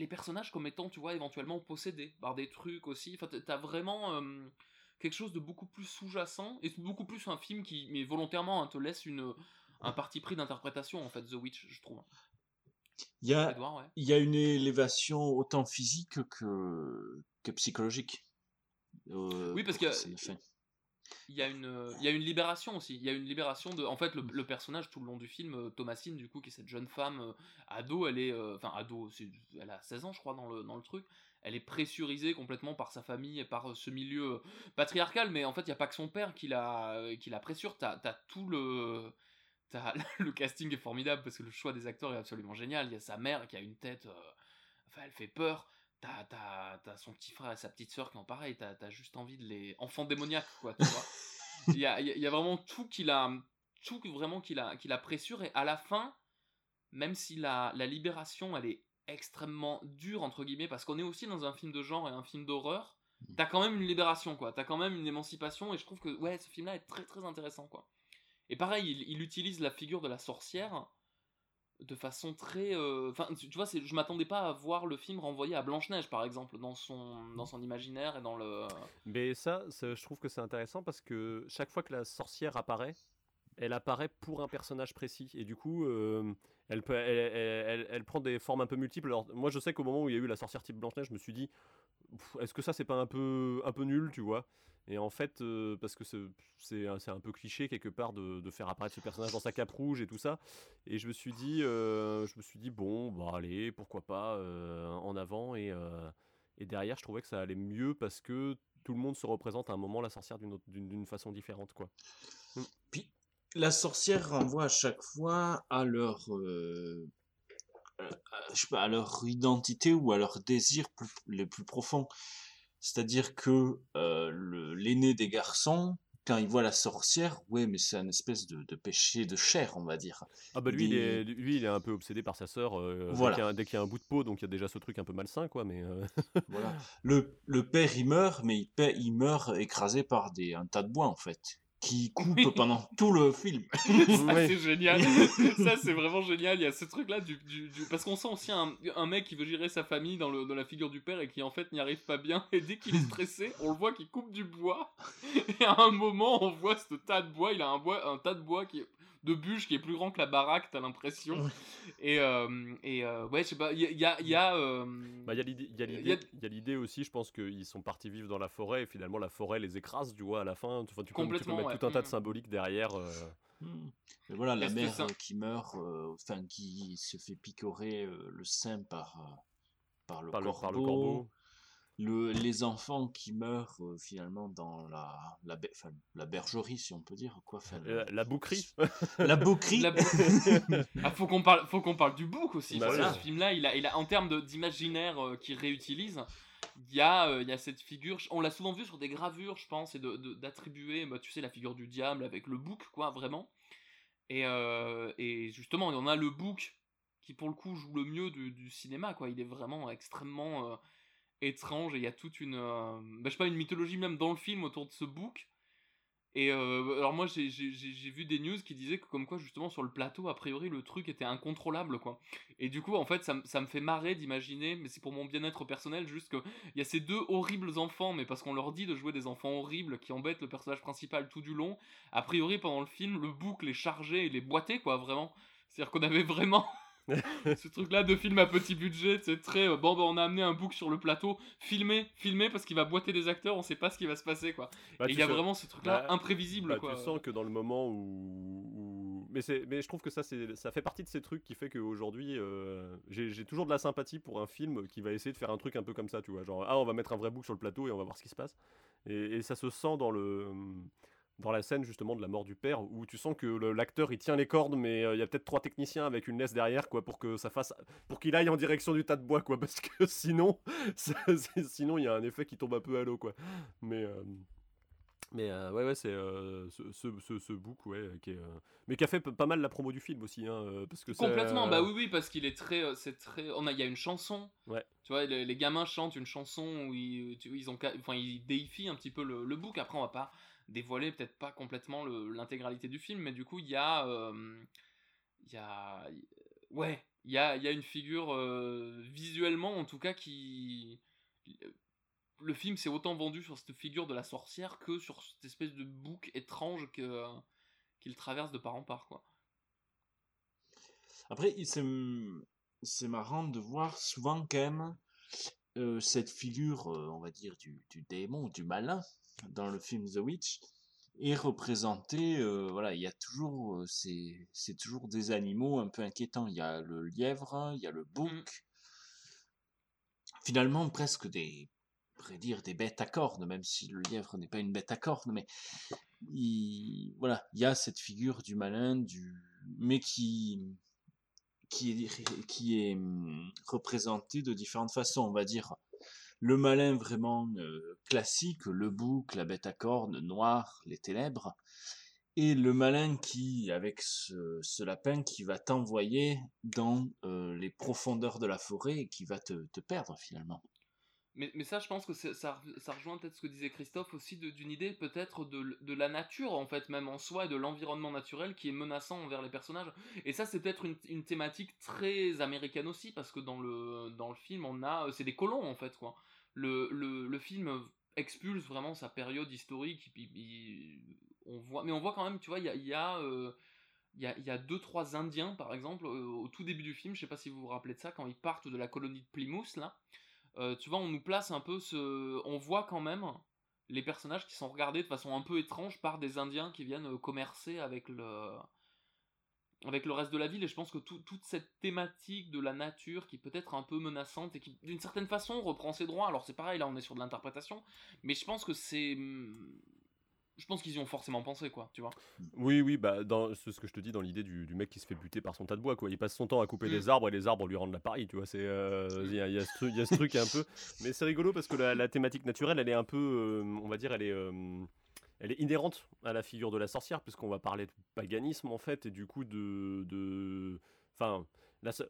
les personnages comme étant, tu vois, éventuellement possédés par des trucs aussi. Enfin, t'as vraiment euh, quelque chose de beaucoup plus sous-jacent et beaucoup plus un film qui, mais volontairement, hein, te laisse une, un parti pris d'interprétation, en fait, The Witch, je trouve. Il y a, il y a une élévation autant physique que, que psychologique. Euh, oui, parce que il y a une il y a une libération aussi. Il y a une libération de en fait le, personnage tout le long du film euh, Thomasine du coup qui est cette jeune femme euh, ado elle est euh, enfin ado elle a 16 ans je crois dans le dans le truc. Elle est pressurisée complètement par sa famille et par ce milieu patriarcal mais en fait il y a pas que son père qui la qui la pressure. T'as as tout le le casting est formidable parce que le choix des acteurs est absolument génial. Il y a sa mère qui a une tête enfin elle fait peur t'as son petit frère et sa petite soeur qui ont pareil, t'as as juste envie de les. Enfants démoniaques, quoi, tu vois. Il y a, y a, vraiment tout qu'il a. Tout vraiment qu'il a, qu'il a pressure, et à la fin, même si la, la libération, elle est extrêmement dure, entre guillemets, parce qu'on est aussi dans un film de genre et un film d'horreur, mm. t'as quand même une libération, quoi. T'as quand même une émancipation, et je trouve que, ouais, ce film-là est très très intéressant, quoi. Et pareil, il, il utilise la figure de la sorcière de façon très. Euh, enfin, tu vois, je m'attendais pas à voir le film renvoyé à Blanche-Neige, par exemple, dans son, dans son imaginaire et dans le. Mais ça, je trouve que c'est intéressant parce que chaque fois que la sorcière apparaît, elle apparaît pour un personnage précis. Et du coup, euh, elle, peut, elle, elle, prend des formes un peu multiples. Alors, moi, je sais qu'au moment où il y a eu la sorcière type Blanche-Neige, je me suis dit, est-ce que ça, c'est pas un peu, un peu nul, tu vois? Et en fait, euh, parce que c'est un peu cliché quelque part de, faire apparaître ce personnage dans sa cape rouge et tout ça. Et je me suis dit, euh, je me suis dit bon, bah allez, pourquoi pas euh, en avant. Et, et, derrière, je trouvais que ça allait mieux parce que tout le monde se représente à un moment la sorcière d'une façon différente, quoi. Mm. Puis la sorcière renvoie à chaque fois à leur je sais pas, à leur identité ou à leur désir les plus profonds. C'est-à-dire que euh, l'aîné des garçons, quand il voit la sorcière, ouais, mais c'est un espèce de, péché de chair, on va dire. Ah bah lui, il est, lui il est un peu obsédé par sa sœur euh, voilà. dès qu'il y, a un bout de peau, donc il y a déjà ce truc un peu malsain, quoi. Mais euh. voilà. Le, le père, il meurt, mais il, il meurt écrasé par des, un tas de bois, en fait qui coupe pendant tout le film. ça, c'est génial. ça, c'est vraiment génial. Il y a ce truc-là du, du, parce qu'on sent aussi un, un, mec qui veut gérer sa famille dans, le, dans la figure du père et qui en fait n'y arrive pas bien. Et dès qu'il est stressé, on le voit qu'il coupe du bois. Et à un moment, on voit ce tas de bois. Il a un bois, un tas de bois qui est de bûches qui est plus grand que la baraque, t'as l'impression. Et, euh, et euh, ouais, je sais pas, il y a. Il y a, euh, y a l'idée aussi, je pense qu'ils sont partis vivre dans la forêt et finalement la forêt les écrase, tu vois, à la fin. Enfin, tu, peux, tu peux mettre tout un tas de mm. symboliques derrière. Hmm. voilà, la mère qui meurt, enfin, qui se fait picorer le sein par, par, le, corbeau. par le corbeau les enfants qui meurent euh, finalement dans la, la, la, bergerie, si on peut dire quoi. Euh, la, bouquerie. la bouquerie. ah, faut qu'on parle, faut qu'on parle du bouc aussi. Bah ce film-là, il a, il a, en termes d'imaginaire euh, qu'il réutilise, il y, a, il y a cette figure. On l'a souvent vu sur des gravures, je pense, et d'attribuer, de, bah, tu sais, la figure du diable avec le bouc, quoi, vraiment. Et, et justement, on a le bouc qui, pour le coup, joue le mieux du, du cinéma, quoi. Il est vraiment extrêmement étrange et il y a toute une euh, bah, je sais pas une mythologie même dans le film autour de ce bouc et euh, alors moi j'ai vu des news qui disaient que comme quoi justement sur le plateau a priori le truc était incontrôlable quoi. Et du coup en fait ça, ça me fait marrer d'imaginer mais c'est pour mon bien-être personnel juste que il y a ces deux horribles enfants mais parce qu'on leur dit de jouer des enfants horribles qui embêtent le personnage principal tout du long a priori pendant le film le bouc les chargeait et les boitait quoi vraiment. C'est à dire qu'on avait vraiment ce truc-là de film à petit budget, c'est très euh, bon. Bah, on a amené un book sur le plateau, filmé, filmé parce qu'il va boiter des acteurs, on sait pas ce qui va se passer quoi. Bah, et il y a vraiment ce truc-là bah, imprévisible quoi. Tu sens que dans le moment où, mais c'est, mais je trouve que ça c'est, ça fait partie de ces trucs qui fait qu'aujourd'hui euh, j'ai, toujours de la sympathie pour un film qui va essayer de faire un truc un peu comme ça, tu vois, genre ah on va mettre un vrai book sur le plateau et on va voir ce qui se passe. Et, et ça se sent dans le dans la scène justement de la mort du père où tu sens que l'acteur il tient les cordes mais euh, il y a peut-être trois techniciens avec une laisse derrière quoi pour que ça fasse pour qu'il aille en direction du tas de bois quoi parce que sinon sinon il y a un effet qui tombe un peu à l'eau quoi. Mais euh, mais euh, ouais ouais c'est ce, ce, ce, book ouais qui est mais qui a fait pas mal la promo du film aussi hein, parce que complètement bah oui oui parce qu'il est très c'est très on a il y a une chanson. Ouais. Tu vois les, gamins chantent une chanson où ils, ils ont enfin ils déifient un petit peu le, le book après on va pas dévoiler peut-être pas complètement l'intégralité du film, mais du coup, il y a. Euh, il y a. Ouais, il y a, y a une figure euh, visuellement, en tout cas, qui. Le film s'est autant vendu sur cette figure de la sorcière que sur cette espèce de bouc étrange qu'il traverse de part en part, quoi. Après, c'est marrant de voir souvent quand même euh, cette figure, on va dire, du, du démon, du malin, dans le film The Witch est représenté euh, voilà il y a toujours euh, c'est c'est toujours des animaux un peu inquiétants. Il y a le lièvre il y a le bouc. Mmh. finalement presque des dire des bêtes à cornes même si le lièvre n'est pas une bête à cornes mais il, voilà il y a cette figure du malin du mais qui qui est qui est hum, représenté de différentes façons on va dire le malin vraiment classique, le bouc, la bête à cornes, noir, les ténèbres, et le malin qui, avec ce, lapin, qui va t'envoyer dans les profondeurs de la forêt et qui va te perdre finalement. Mais, mais, ça, je pense que ça, ça rejoint peut-être ce que disait Christophe aussi d'une idée peut-être de, de, la nature, en fait, même en soi, et de l'environnement naturel qui est menaçant envers les personnages. Et ça, c'est peut-être une, une, thématique très américaine aussi, parce que dans le, dans le film, on a. C'est des colons, en fait, quoi. Le, le, film expulse vraiment sa période historique, on voit, mais on voit quand même, tu vois, il y a. Y a euh, il y, a, y a, deux trois Indiens par exemple au tout début du film, je sais pas si vous vous rappelez de ça, quand ils partent de la colonie de Plymouth là, euh, tu vois, on nous place un peu ce. On voit quand même les personnages qui sont regardés de façon un peu étrange par des Indiens qui viennent euh, commercer avec le avec le reste de la ville et je pense que toute cette thématique de la nature qui peut être un peu menaçante et qui d'une certaine façon reprend ses droits alors c'est pareil là on est sur de l'interprétation mais je pense que c'est je pense qu'ils y ont forcément pensé, quoi, tu vois. Oui, oui, bah, dans, c'est ce que je te dis dans l'idée du, mec qui se fait buter par son tas de bois, quoi. Il passe son temps à couper des mm. arbres et les arbres lui rendent l'appareil, tu vois. C'est, euh, il y, a, ce truc, un peu. Mais c'est rigolo parce que la, thématique naturelle, elle est un peu, euh, on va dire, elle est. Euh, elle est inhérente à la figure de la sorcière, puisqu'on va parler de paganisme en fait, et du coup de. de... Enfin,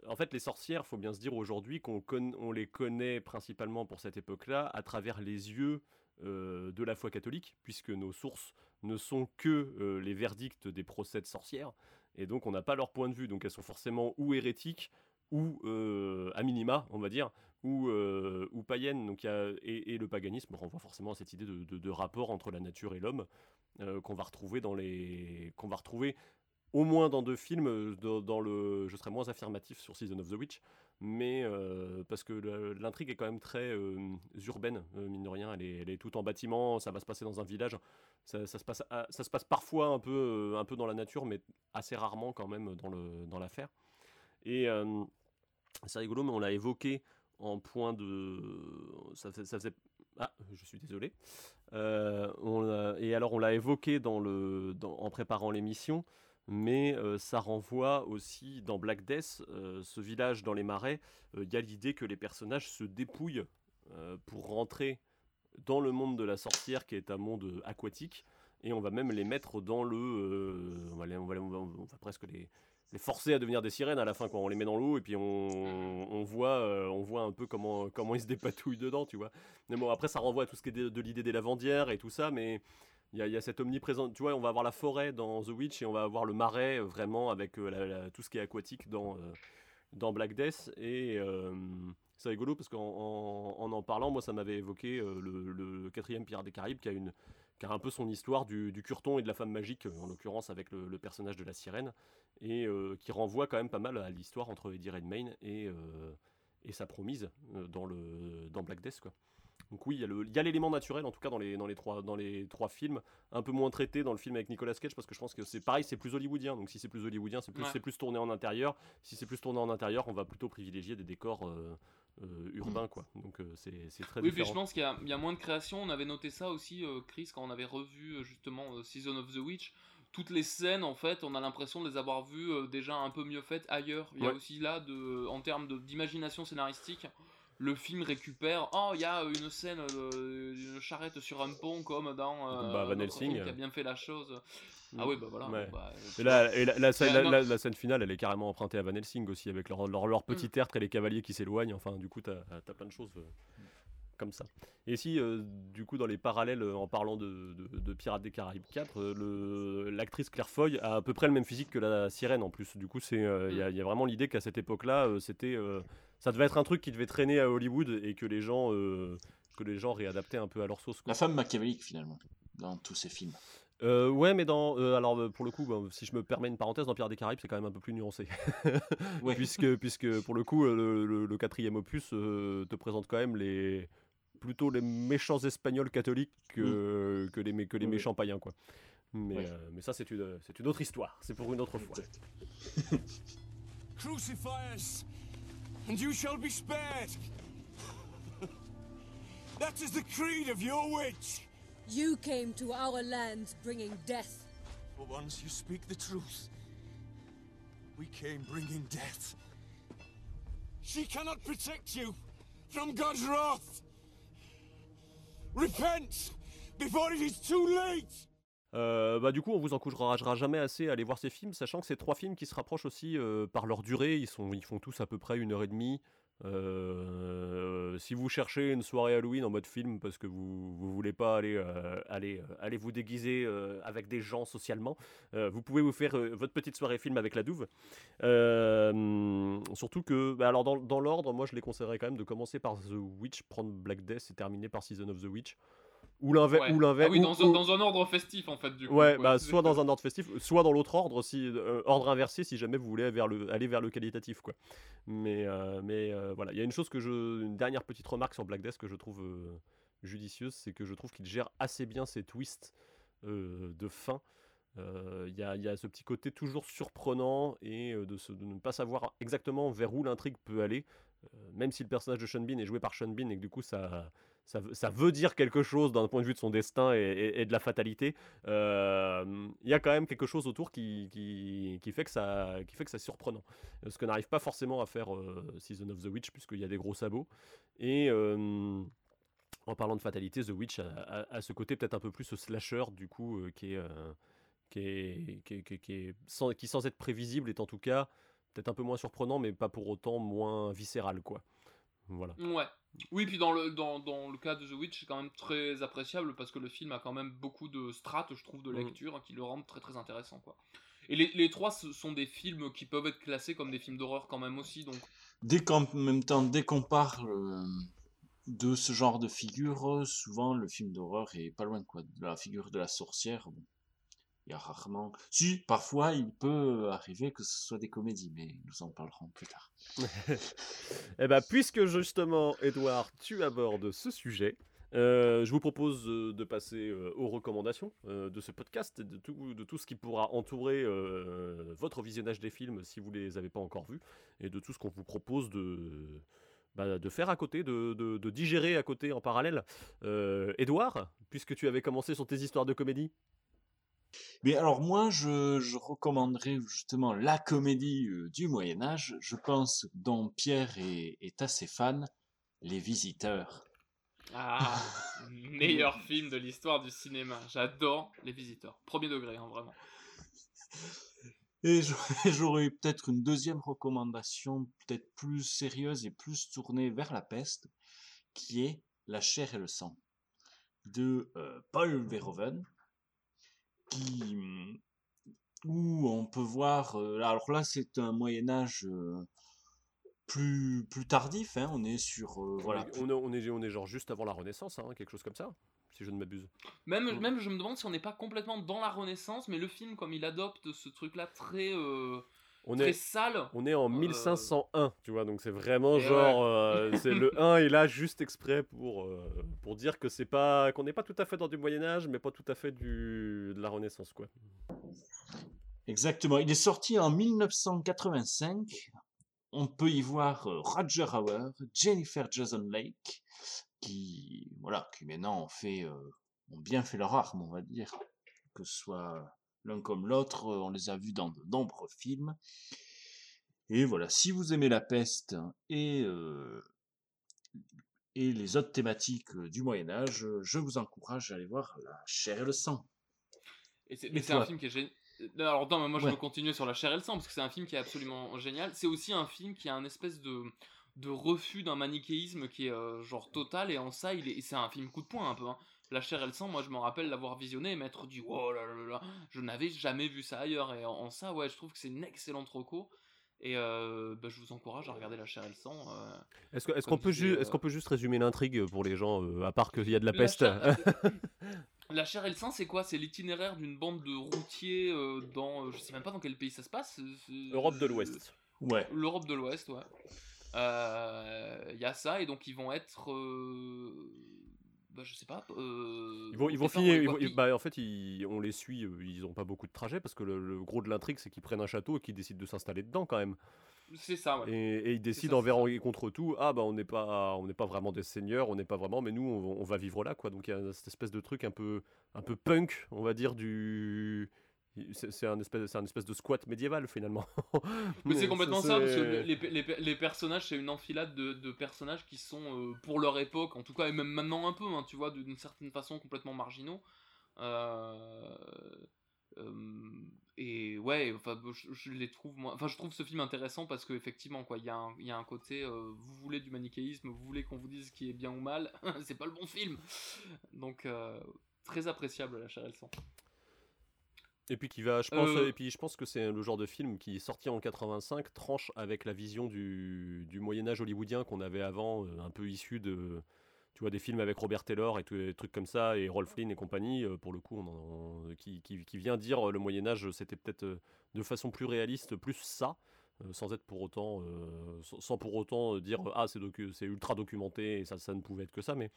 en fait, les sorcières, faut bien se dire aujourd'hui qu'on on les connaît principalement pour cette époque-là à travers les yeux euh, de la foi catholique, puisque nos sources ne sont que euh, les verdicts des procès de sorcières, et donc on n'a pas leur point de vue, donc elles sont forcément ou hérétiques, ou euh, à minima, on va dire, ou, ou païennes. Donc, y a, et, le paganisme renvoie forcément à cette idée de, rapport entre la nature et l'homme qu'on va retrouver dans les qu'on va retrouver au moins dans deux films. Dans, le, je serais moins affirmatif sur Season of the Witch, mais euh, parce que l'intrigue est quand même très euh, urbaine, euh, mine de rien, elle est, elle est tout en bâtiment, ça va se passer dans un village, ça, se, passe, ça se passe parfois un peu, un peu dans la nature, mais assez rarement quand même dans l'affaire. Dans et c'est rigolo, mais on l'a évoqué en point de... Ah, je suis désolé. On et alors on l'a évoqué dans le, en préparant l'émission mais euh, ça renvoie aussi dans Black Death, euh, ce village dans les marais, euh, il y a l'idée que les personnages se dépouillent pour rentrer dans le monde de la sorcière qui est un monde aquatique, et on va même les mettre dans le... On va, on, va, presque les, les, forcer à devenir des sirènes à la fin quand on les met dans l'eau, et puis on, voit, on voit un peu comment, comment ils se dépatouillent dedans, tu vois. Mais bon, après ça renvoie à tout ce qui est de, l'idée des lavandières et tout ça, mais il y, a, cette omniprésence. Tu vois, on va avoir la forêt dans The Witch et on va avoir le marais euh, vraiment avec euh, tout ce qui est aquatique dans, euh, dans Black Death. Et c'est rigolo parce qu'en en, en, parlant, moi, ça m'avait évoqué le, quatrième Pirate des Caraïbes qui a, une, qui a un peu son histoire du, du curton et de la femme magique, en l'occurrence avec le, personnage de la sirène, et qui renvoie quand même pas mal à l'histoire entre Eddie Redmayne et, et sa promise dans, le, dans Black Death. Quoi. Donc oui, il y a l'élément naturel, en tout cas dans les, dans, les trois, dans les trois films, un peu moins traité dans le film avec Nicolas Cage, parce que je pense que c'est pareil, c'est plus hollywoodien. Donc si c'est plus hollywoodien, c'est plus, plus tourné en intérieur. Si c'est plus tourné en intérieur, on va plutôt privilégier des décors euh, euh, urbains. Mm. Quoi. Donc euh, c'est très oui, différent. Oui, je pense qu'il y, a moins de création. On avait noté ça aussi, Chris, quand on avait revu justement Season of the Witch toutes les scènes, en fait, on a l'impression de les avoir vues déjà un peu mieux faites ailleurs. Il y a aussi là, de, en termes d'imagination scénaristique, le film récupère oh il y a une scène euh, d'une charrette sur un pont comme dans euh, bah, Van Helsing qui a bien fait la chose ah oui bah voilà bah, et là, et la, scène, finale elle est carrément empruntée à Van Helsing aussi avec leur, leur, petit mm. tertre et les cavaliers qui s'éloignent enfin du coup t'as as plein de choses euh, comme ça. Et si, du coup, dans les parallèles, en parlant de, de, Pirates des Caraïbes 4, l'actrice Claire Foy a à peu près le même physique que la sirène en plus. Du coup, il y, y, a vraiment l'idée qu'à cette époque-là, c'était ça devait être un truc qui devait traîner à Hollywood et que les gens, euh, que les gens réadaptaient un peu à leur sauce. La femme machiavélique finalement dans tous ces films. Euh, ouais, mais dans. Euh, alors, pour le coup, si je me permets une parenthèse, dans Pierre des Caraïbes, c'est quand même un peu plus nuancé. puisque, puisque, pour le coup, le, quatrième opus te présente quand même les. plutôt les méchants espagnols catholiques que, mm. que les, que les méchants païens, quoi. Mais, mais ça, c'est une, une autre histoire. C'est pour une autre fois. and you shall be spared. that is the creed of your witch. You came to our lands bringing death. For once you speak the truth. We came bringing death. She cannot protect you from God's wrath. Repent before it is too late. Euh, bah, du coup, on vous encouragera jamais assez à aller voir ces films, sachant que c'est trois films qui se rapprochent aussi euh, par leur durée. Ils, sont, ils font tous à peu près une heure et demie. Euh, si vous cherchez une soirée Halloween en mode film parce que vous ne voulez pas aller, aller, aller vous déguiser avec des gens socialement, vous pouvez vous faire votre petite soirée film avec la Douve. surtout que, bah, alors dans, dans l'ordre, moi je les conseillerais quand même de commencer par The Witch, prendre Black Death et terminer par Season of the Witch. Ou l'inverse. Ouais. Ou l'inverse. Ah oui, ou- dans, ou- dans un ordre festif en fait, du coup. Ouais, bah, soit dans un ordre festif, soit dans l'autre ordre, si, euh, ordre inversé, si jamais vous voulez aller vers le, aller vers le qualitatif, quoi. Mais, euh, mais euh, voilà, il y a une chose que je, une dernière petite remarque sur Black Death que je trouve judicieuse, c'est que je trouve qu'il gère assez bien ses twists de fin. Il y, a, il y a ce petit côté toujours surprenant et de, se- de ne pas savoir exactement vers où l'intrigue peut aller, même si le personnage de Sean Bean est joué par Sean Bean et que du coup ça, ça, veut- dire quelque chose d'un point de vue de son destin et, de la fatalité. euh, Il y a quand même quelque chose autour qui, fait, que ça, qui fait que c'est surprenant. Euh, Ce que n'arrive pas forcément à faire euh, Season of the Witch, puisqu'il y a des gros sabots. Et en parlant de fatalité, The Witch a, ce côté peut-être un peu plus slasher, du coup, qui qui, est- qui est- qui est- sans, qui, sans être prévisible, est en tout cas peut-être un peu moins surprenant, mais pas pour autant moins viscéral, quoi. Voilà. Ouais. Oui, puis dans le, dans, dans le cas de The Witch, c'est quand même très appréciable parce que le film a quand même beaucoup de strates, je trouve, de Mhm. lecture hein, qui le rendent très très intéressant. Quoi. Et les, les trois ce sont des films qui peuvent être classés comme des films d'horreur quand même aussi. Donc... Dès qu'en même temps, dès qu'on parle euh, de ce genre de figure, euh, souvent le film d'horreur est pas loin quoi. De la figure de la sorcière, bon, il y a rarement. Si, parfois il peut arriver que ce soit des comédies, mais nous en parlerons plus tard. Eh ben, puisque justement, Edouard, tu abordes ce sujet, euh, je vous propose euh, de passer euh, aux recommandations de ce podcast et de tout, ce qui pourra entourer votre visionnage des films si vous les avez pas encore vus et de tout ce qu'on vous propose de, bah, faire à côté, de, de- digérer à côté en parallèle. Edouard, puisque tu avais commencé sur tes histoires de comédie, Mais alors moi, je, je recommanderais justement la comédie du Moyen Âge. Je pense dont Pierre est, est assez fan, Les Visiteurs. Ah, meilleur film de l'histoire du cinéma. J'adore Les Visiteurs. Premier degré, hein, vraiment. Et j'aurais- j'aurais peut-être une deuxième recommandation, peut-être plus sérieuse et plus tournée vers la peste, qui est La chair et le sang de euh, Paul Verhoeven, qui, où on peut voir. euh, alors là, c'est un Moyen Âge euh, plus plus tardif. hein, on est sur euh, voilà. on, est, on, est, on est genre juste avant la Renaissance, hein, quelque chose comme ça, si je ne m'abuse. Même, même je me demande si on n'est pas complètement dans la Renaissance, mais le film, comme il adopte ce truc-là très, euh, On très est, sale. on est en 1501, tu vois, donc c'est vraiment Et genre, ouais. euh, c'est le 1 est là juste exprès pour, euh, pour dire que c'est pas, qu'on n'est pas tout à fait dans du Moyen Âge, mais pas tout à fait du, de la Renaissance, quoi. Exactement. Il est sorti en 1985. On peut y voir euh, Roger Hauer, Jennifer Jason Leigh, qui, voilà, qui maintenant ont fait, euh, ont bien fait leur arme, on va dire. Que ce soit l'un comme l'autre, euh, on les a vus dans de nombreux films. Et voilà, si vous aimez la peste et, euh, et les autres thématiques euh, du Moyen Âge, je vous encourage à aller voir La chair et le sang. Et mais c'est un film qui est génial. Alors, attends, mais moi je Ouais. veux continuer sur La chair et le sang parce que c'est un film qui est absolument génial. C'est aussi un film qui a un espèce de, de refus d'un manichéisme qui est euh, genre total et en ça, il est, c'est un film coup de poing un peu. hein. La chair et le sang, moi je me rappelle l'avoir visionné et m'être dit oh là là là je n'avais jamais vu ça ailleurs. Et en, en ça, ouais, je trouve que c'est une excellente reco. Et euh, bah, je vous encourage à regarder La chair et le sang. euh, Est-ce, que- est-ce comme qu'on peut, disait, ju- euh, est-ce qu'on peut juste résumer l'intrigue pour les gens, euh, à part qu'il y a de la La peste chair- La chair et le sang, c'est quoi? C'est l'itinéraire d'une bande de routiers euh, dans. euh, je sais même pas dans quel pays ça se passe. Europe de l'Ouest. Ouais. L'Europe de l'Ouest, ouais. Il y a ça, et donc ils vont être. Bah, je sais pas. euh, Ils vont, ils finir. ils vont- bah, en fait, ils- on les suit. euh, Ils ont pas beaucoup de trajets parce que le, le gros de l'intrigue, c'est qu'ils prennent un château et qu'ils décident de s'installer dedans quand même. C'est ça, ouais. Et, et ils décident envers et contre tout. Ah bah on n'est pas, on n'est pas vraiment des seigneurs, on n'est pas vraiment, mais nous on, on va vivre là quoi. Donc il y a cette espèce de truc un peu, un peu punk, on va dire du. C'est un espèce, un espèce de squat médiéval finalement. Mais c'est complètement ça, parce que les, les, les personnages, c'est une enfilade de, de, personnages qui sont, euh, pour leur époque, en tout cas, et même maintenant un peu, hein, tu vois, d'une certaine façon complètement marginaux. Euh, euh, et ouais, enfin, je, les trouve, moi, enfin, je trouve ce film intéressant parce qu'effectivement, quoi, il y, a un, y a un côté, vous voulez du manichéisme, vous voulez qu'on vous dise ce qui est bien ou mal, c'est pas le bon film. Donc, très appréciable, La chair et le sang. Et puis qui va, je pense, euh. et puis je pense que c'est le genre de film qui est sorti en 85, tranche avec la vision du, du Moyen Âge hollywoodien qu'on avait avant, euh, un peu issu de, tu vois, des films avec Robert Taylor et tous les trucs comme ça, et Rolf Flynn et compagnie, euh, pour le coup, on qui, qui, qui, vient dire le Moyen Âge, c'était peut-être de façon plus réaliste, plus ça, sans être pour autant, sans pour autant dire ah c'est ultra documenté et ça, ça ne pouvait être que ça, mais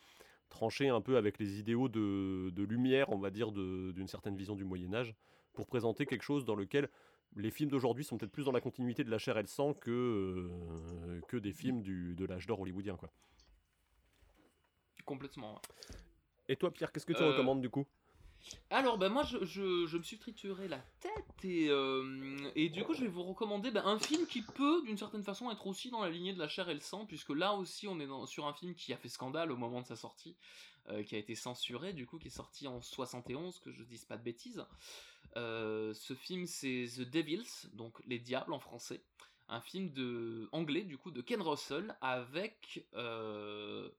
trancher un peu avec les idéaux de, de lumière, on va dire, d'une certaine vision du Moyen Âge pour présenter quelque chose dans lequel les films d'aujourd'hui sont peut-être plus dans la continuité de la chair et le sang que, euh, que des films du, de l'âge d'or hollywoodien. Quoi. Complètement. Et toi, Pierre, qu'est-ce que tu euh, recommandes du coup? alors, ben moi, je, je, me suis trituré la tête et, euh, et du coup, je vais vous recommander ben, un film qui peut, d'une certaine façon, être aussi dans la lignée de la chair et le sang, puisque là aussi, on est dans, sur un film qui a fait scandale au moment de sa sortie, euh, qui a été censuré, du coup, qui est sorti en 71, que je dise pas de bêtises. Euh, ce film, c'est The Devils, donc Les Diables en français un film anglais du coup de Ken Russell avec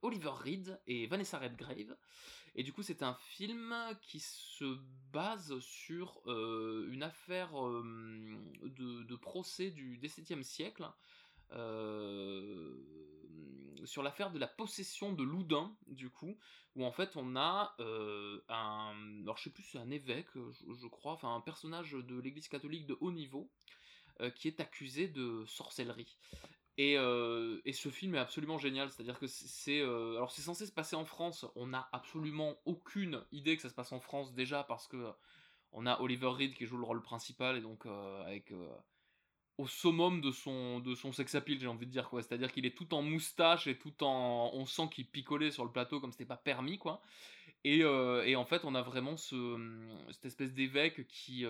Oliver Reed et Vanessa Redgrave et du coup, c'est un film qui se base sur euh, une affaire euh, de, procès du XVIIe siècle. Euh, sur l'affaire de la possession de Loudun, du coup, où en fait on a un, alors je sais plus, c'est un évêque, je, je, crois, enfin un personnage de l'Église catholique de haut niveau, qui est accusé de sorcellerie. Euh, et, ce film est absolument génial, c'est-à-dire que c'est euh, alors c'est censé se passer en France. On n'a absolument aucune idée que ça se passe en France déjà parce que on a Oliver Reed qui joue le rôle principal et donc euh, avec au summum de son de son sex appeal, j'ai envie de dire quoi. C'est-à-dire qu'il est tout en moustache et tout en on sent qu'il picolait sur le plateau comme c'était pas permis quoi. Et, et, en fait on a vraiment ce cette espèce d'évêque qui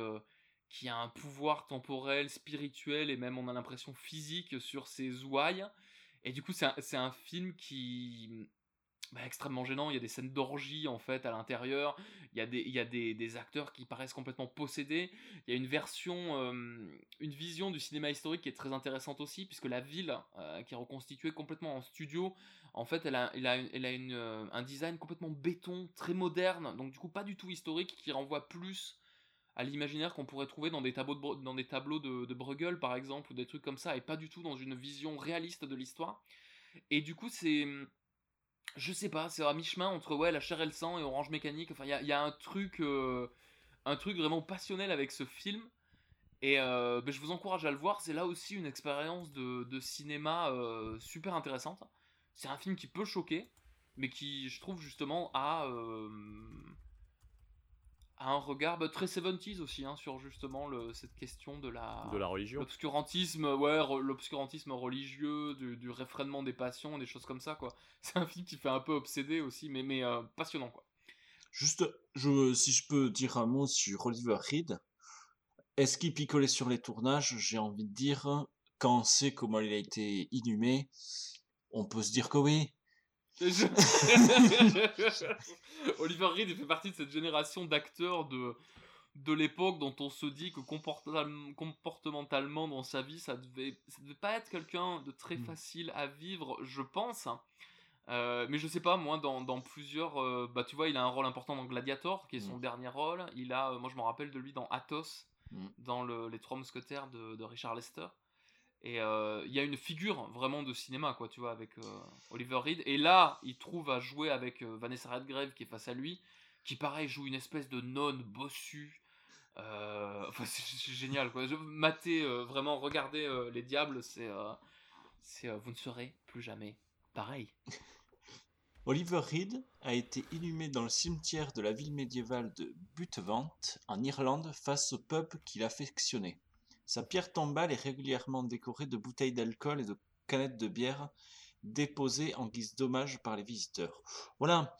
qui a un pouvoir temporel, spirituel et même on a l'impression physique sur ses ouailles. Et du coup, c'est un, film qui bah, extrêmement gênant. Il y a des scènes d'orgie en fait à l'intérieur. Il y a, des, il y a des, acteurs qui paraissent complètement possédés. Il y a une version, euh, une vision du cinéma historique qui est très intéressante aussi, puisque la ville euh, qui est reconstituée complètement en studio, en fait, elle a, elle a, elle a une, euh, un design complètement béton, très moderne, donc du coup pas du tout historique, qui renvoie plus à l'imaginaire qu'on pourrait trouver dans des tableaux, de, dans des tableaux de, de, Bruegel par exemple ou des trucs comme ça et pas du tout dans une vision réaliste de l'histoire et du coup c'est je sais pas c'est à mi-chemin entre ouais la chair et le sang et Orange Mécanique. Enfin il y a, un truc euh, un truc vraiment passionnel avec ce film. Et euh, ben, je vous encourage à le voir. C'est là aussi une expérience de, cinéma euh, super intéressante. C'est un film qui peut choquer mais qui je trouve justement a un regard bah, très 70s aussi hein, sur justement le, cette question de la de la religion. l'obscurantisme ouais l'obscurantisme religieux du, du, réfrénement des passions des choses comme ça quoi. C'est un film qui fait un peu obsédé aussi mais mais euh, passionnant quoi. Juste je si je peux dire un mot sur Oliver Reed est-ce qu'il picolait sur les tournages? J'ai envie de dire quand on sait comment il a été inhumé on peut se dire que oui Oliver Reed fait partie de cette génération d'acteurs de, de l'époque dont on se dit que comportementalement dans sa vie, ça devait, ça devait pas être quelqu'un de très mm. facile à vivre, je pense. Euh, mais je sais pas, moi, dans, dans plusieurs. Euh, bah, tu vois, il a un rôle important dans Gladiator, qui est son mm. dernier rôle. Il a, euh, moi, je me rappelle de lui dans Athos, mm. dans le, Les Trois Mousquetaires de, de Richard Lester. Et euh, il y a une figure vraiment de cinéma, quoi, tu vois, avec euh, Oliver Reed. Et là, il trouve à jouer avec euh, Vanessa Redgrave qui est face à lui, qui pareil joue une espèce de nonne bossue. Enfin, c'est génial, quoi. Je, mater, vraiment, regarder Les Diables, c'est. c'est vous ne serez plus jamais pareil. Oliver Reed a été inhumé dans le cimetière de la ville médiévale de Buttevant, en Irlande, face au peuple qu'il affectionnait. Sa pierre tombale est régulièrement décorée de bouteilles d'alcool et de canettes de bière déposées en guise d'hommage par les visiteurs. Voilà.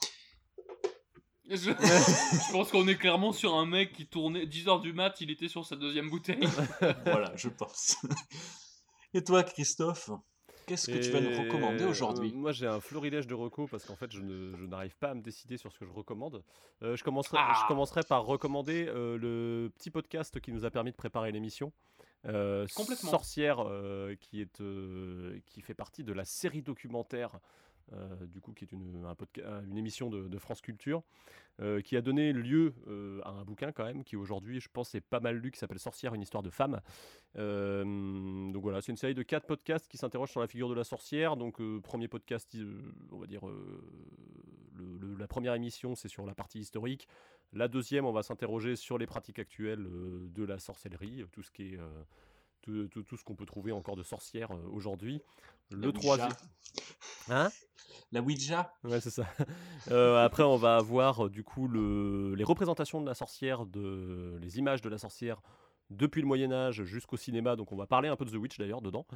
Je, je pense qu'on est clairement sur un mec qui tournait 10h du mat, il était sur sa deuxième bouteille. voilà, je pense. Et toi, Christophe Qu'est-ce que tu vas nous recommander Et, aujourd'hui? euh, Moi, j'ai un florilège de recos parce qu'en fait, je ne- je n'arrive pas à me décider sur ce que je recommande. Euh, je, commencerai, Ah. je commencerai par recommander euh, le petit podcast qui nous a permis de préparer l'émission. Euh, Complètement. Sorcière, euh, qui, est, euh, qui fait partie de la série documentaire, euh, du coup, qui est une, un podca- une émission de, de France Culture, qui a donné lieu à un bouquin quand même, qui aujourd'hui, je pense, est pas mal lu, qui s'appelle Sorcière, une histoire de femme. Donc voilà, c'est une série de quatre podcasts qui s'interrogent sur la figure de la sorcière. Donc premier podcast, on va dire, le- le- la première émission, c'est sur la partie historique. La deuxième, on va s'interroger sur les pratiques actuelles euh, de la sorcellerie, tout ce qui est euh, tout, tout- tout ce qu'on peut trouver encore de sorcières euh, aujourd'hui. Le Ouija. troisième, hein? La Ouija Ouais, c'est ça. Euh, après, on va avoir du coup le, les représentations de la sorcière, de, les images de la sorcière depuis le Moyen Âge jusqu'au cinéma. Donc, on va parler un peu de The Witch d'ailleurs dedans.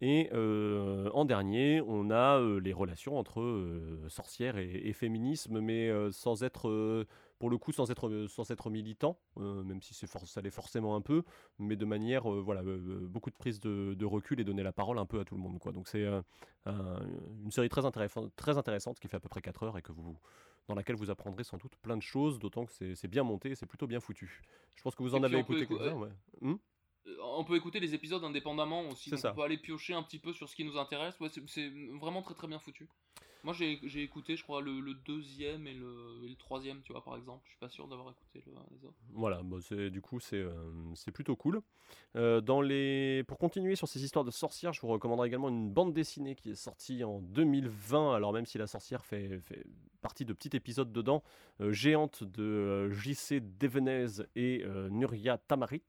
Et euh, en dernier, on a euh, les relations entre euh, sorcière et, féminisme, mais sans être, pour le coup, sans être, sans être militant, euh, même si c'est for- ça l'est forcément un peu, mais de manière, euh, voilà, euh, beaucoup de prise de, de recul et donner la parole un peu à tout le monde. Quoi. Donc, c'est euh, un- une série très, intéressante très intéressante qui fait à peu près 4 heures et que vous, dans laquelle vous apprendrez sans doute plein de choses, d'autant que c'est c'est bien monté et c'est plutôt bien foutu. Je pense que vous en avez écouté écou- quelques-uns, ouais. Euh, On peut écouter les épisodes indépendamment aussi, donc ça. on peut aller piocher un petit peu sur ce qui nous intéresse. Ouais, c'est- c'est vraiment très très bien foutu. Moi j'ai écouté, je crois, le, deuxième et le, troisième, tu vois, par exemple. Je suis pas sûr d'avoir écouté le- les autres. Voilà, bah, du coup, c'est euh, plutôt cool. Euh, dans les... Pour continuer sur ces histoires de sorcières, je vous recommanderais également une bande dessinée qui est sortie en 2020. Alors, même si la sorcière fait, fait partie de petits épisodes dedans, euh, Géante de euh, JC Devenez et euh, Nuria Tamarit.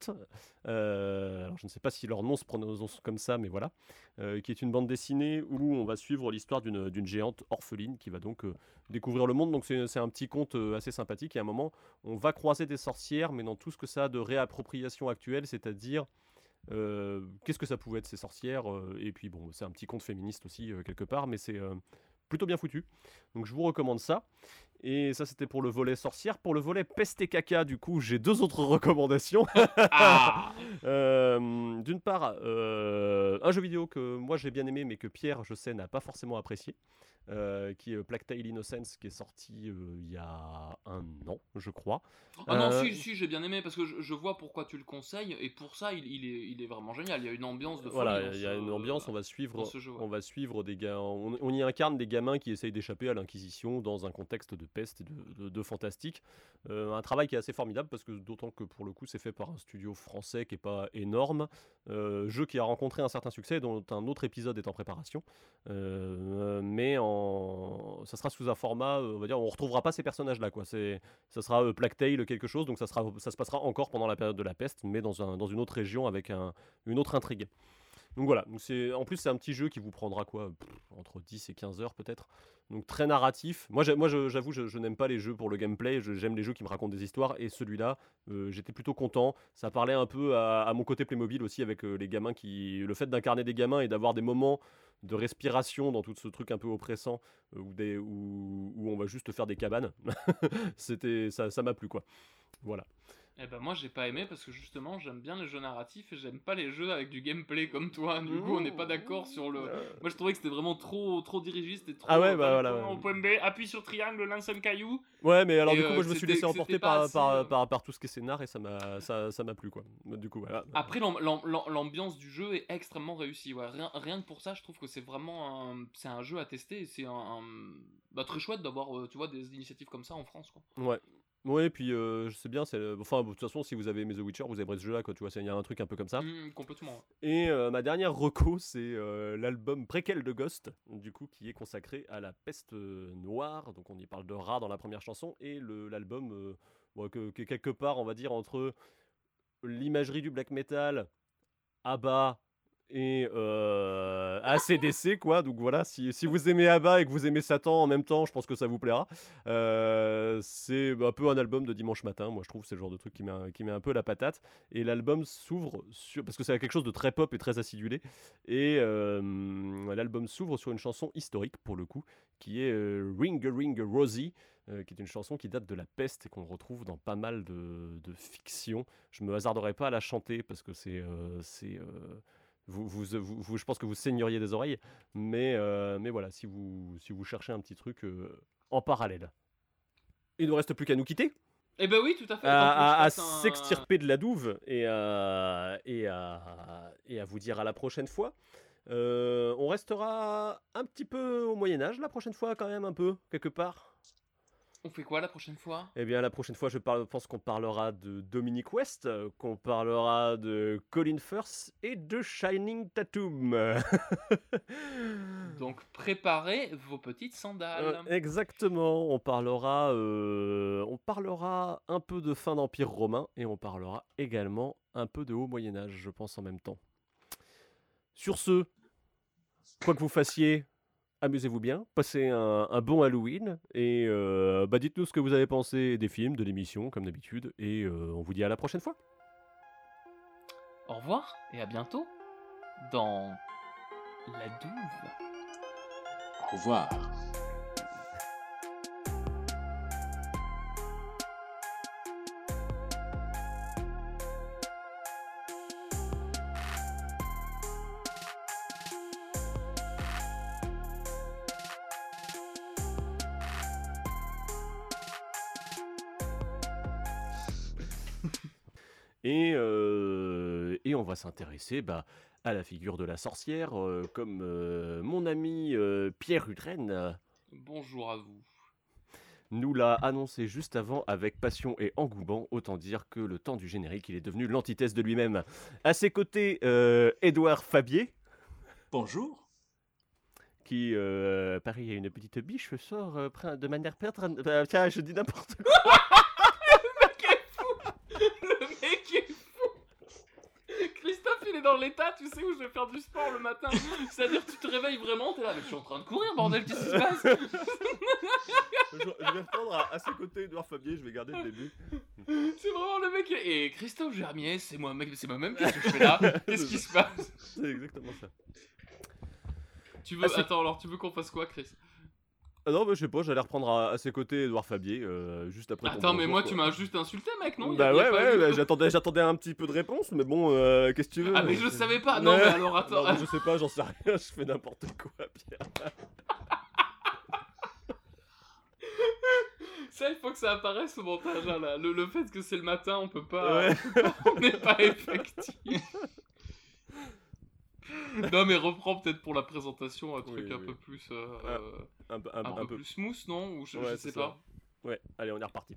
Euh, alors, je ne sais pas si leur nom se prononce comme ça, mais voilà. Qui est une bande dessinée où on va suivre l'histoire d'une géante orpheline qui va donc découvrir le monde. Donc c'est un petit conte assez sympathique. Et à un moment, on va croiser des sorcières, mais dans tout ce que ça a de réappropriation actuelle, c'est-à-dire qu'est-ce que ça pouvait être ces sorcières. et puis bon, c'est un petit conte féministe aussi quelque part, mais c'est plutôt bien foutu. Donc je vous recommande ça. Et ça, c'était pour le volet sorcière. Pour le volet peste et caca, du coup, j'ai deux autres recommandations. Euh, D'une part, euh, un jeu vidéo que moi j'ai bien aimé, mais que Pierre, je sais, n'a pas forcément apprécié. euh, qui est Plague Tale Innocence, qui est sorti il y a un an, je crois. Ah non, si, si, j'ai bien aimé parce que je, je vois pourquoi tu le conseilles et pour ça, il, il est, il est vraiment génial. Il y a une ambiance de. Voilà, il y a une ambiance, on va suivre, on va suivre des gars, on, on y incarne des gamins qui essayent d'échapper à l'inquisition dans un contexte de peste et de, fantastique. Euh, un travail qui est assez formidable parce que d'autant que pour le coup c'est fait par un studio français qui est pas énorme, Euh, jeu qui a rencontré un certain succès dont un autre épisode est en préparation, Euh, mais en, ça sera sous un format, on va dire, on retrouvera pas ces personnages là quoi. C'est, ça sera Plague quelque chose, donc ça sera, ça se passera encore pendant la période de la peste, mais dans un, dans une autre région avec un, une autre intrigue. Donc voilà, donc c'est en plus c'est un petit jeu qui vous prendra quoi entre 10 et 15 heures peut-être. Donc très narratif. Moi moi j'avoue je, je n'aime pas les jeux pour le gameplay, j'aime les jeux qui me racontent des histoires et celui-là euh, j'étais plutôt content. Ça parlait un peu à, mon côté Playmobil aussi avec euh, les gamins qui le fait d'incarner des gamins et d'avoir des moments de respiration dans tout ce truc un peu oppressant euh, où, des, où, où on va juste faire des cabanes. C'était ça ça m'a plu quoi. Voilà. Eh ben moi j'ai pas aimé parce que justement j'aime bien les jeux narratifs et j'aime pas les jeux avec du gameplay comme toi. Du coup on n'est pas d'accord sur le. Moi je trouvais que c'était vraiment trop trop dirigiste et trop. Ah ouais, bah le voilà. Au point B, appuie sur triangle, lance un caillou. Ouais, mais alors Et, du coup, euh, moi je me suis laissé emporter par, assez, par, euh, par, par tout ce qui est scénar et ça m'a ça, ça m'a plu quoi. Du coup, voilà. Après l'am- l'am- l'am- l'ambiance du jeu est extrêmement réussie. Ouais. Rien, rien que pour ça je trouve que c'est vraiment un, c'est un jeu à tester et c'est un, un- bah, très chouette d'avoir euh, tu vois des initiatives comme ça en France quoi. Ouais. Ouais, puis euh, je sais bien, c'est le- enfin de toute façon, si vous avez aimé The Witcher, vous aimerez ce jeu-là, quoi. Tu vois, il y a un truc un peu comme ça. Mm, complètement. Et euh, ma dernière reco, c'est euh, l'album Préquel de Ghost, du coup, qui est consacré à la peste euh, noire. Donc on y parle de rats dans la première chanson et l'album euh, bon, que, que quelque part, on va dire entre l'imagerie du black metal, ABBA et euh, ACDC quoi. Donc voilà, si, si, vous aimez Abba et que vous aimez Satan en même temps, je pense que ça vous plaira. Euh, c'est un peu un album de dimanche matin, moi je trouve, c'est le genre de truc qui met, qui met un peu la patate. Et l'album s'ouvre sur parce que c'est quelque chose de très pop et très acidulé. Et euh, l'album s'ouvre sur une chanson historique pour le coup, qui est Ring Ring Rosie. Euh, qui est une chanson qui date de la peste et qu'on retrouve dans pas mal de, de fictions. Je me hasarderai pas à la chanter parce que euh, c'est vous, vous, vous, je pense que vous saigneriez des oreilles, mais, euh, mais voilà, si vous, si vous cherchez un petit truc euh, en parallèle. Il ne nous reste plus qu'à nous quitter. Eh ben oui, tout à fait. À, s'extirper de la douve et à, et, à, et à vous dire à la prochaine fois. Euh, on restera un petit peu au Moyen Âge la prochaine fois quand même, un peu, quelque part. On fait quoi la prochaine fois? Eh bien, la prochaine fois, je pense qu'on parlera de Dominic West, qu'on parlera de Colin Firth et de Shining Tatum. Donc, préparez vos petites sandales. Euh, exactement. On parlera, euh, on parlera un peu de fin d'Empire romain et on parlera également un peu de Haut Moyen Âge, je pense en même temps. Sur ce, quoi que vous fassiez, amusez-vous bien, passez un, bon Halloween et euh, bah dites-nous ce que vous avez pensé des films, de l'émission, comme d'habitude, et euh, on vous dit à la prochaine fois. Au revoir et à bientôt dans la douve. Au revoir. On va s'intéresser bah, à la figure de la sorcière, euh, comme euh, mon ami euh, Pierre Udren. Bonjour à vous. Nous l'a annoncé juste avant avec passion et engouement, autant dire que le temps du générique, il est devenu l'antithèse de lui-même. À ses côtés, Édouard Fabier. Bonjour. Qui, pareil, a une petite biche, sort de manière perdre. tiens, je dis n'importe quoi. Dans l'état, tu sais, où je vais faire du sport le matin. C'est-à-dire, tu te réveilles vraiment, t'es là, mais je suis en train de courir, bordel, qu'est-ce qui se passe je, vais reprendre à, ses côtés Edouard Fabier, je vais garder le début. C'est vraiment le mec. Et Christophe Germier, c'est moi, mec, c'est moi-même, qu'est-ce que je fais là Qu'est-ce qui se passe? C'est exactement ça. Tu veux, attends, alors tu veux qu'on fasse quoi, Chris? Ah non, mais je sais pas, j'allais reprendre à, ses côtés Edouard Fabier, euh, juste après. Attends, mais moi, tu m'as juste insulté, mec, non? Bah ouais, ouais, bah, j'attendais, j'attendais un petit peu de réponse, mais bon, euh, qu'est-ce que tu veux Ah, mais je savais pas, non, mais alors attends. je sais pas, j'en sais rien, je fais n'importe quoi, Pierre. Ça, il faut que ça apparaisse au montage, hein, là. Le, fait que c'est le matin, on peut pas. on n'est pas effectif. non, mais reprends peut-être pour la présentation un truc un peu plus. Euh, ah, un, euh, peu, plus smooth, non Ou je, sais pas. Ouais, allez, on est reparti.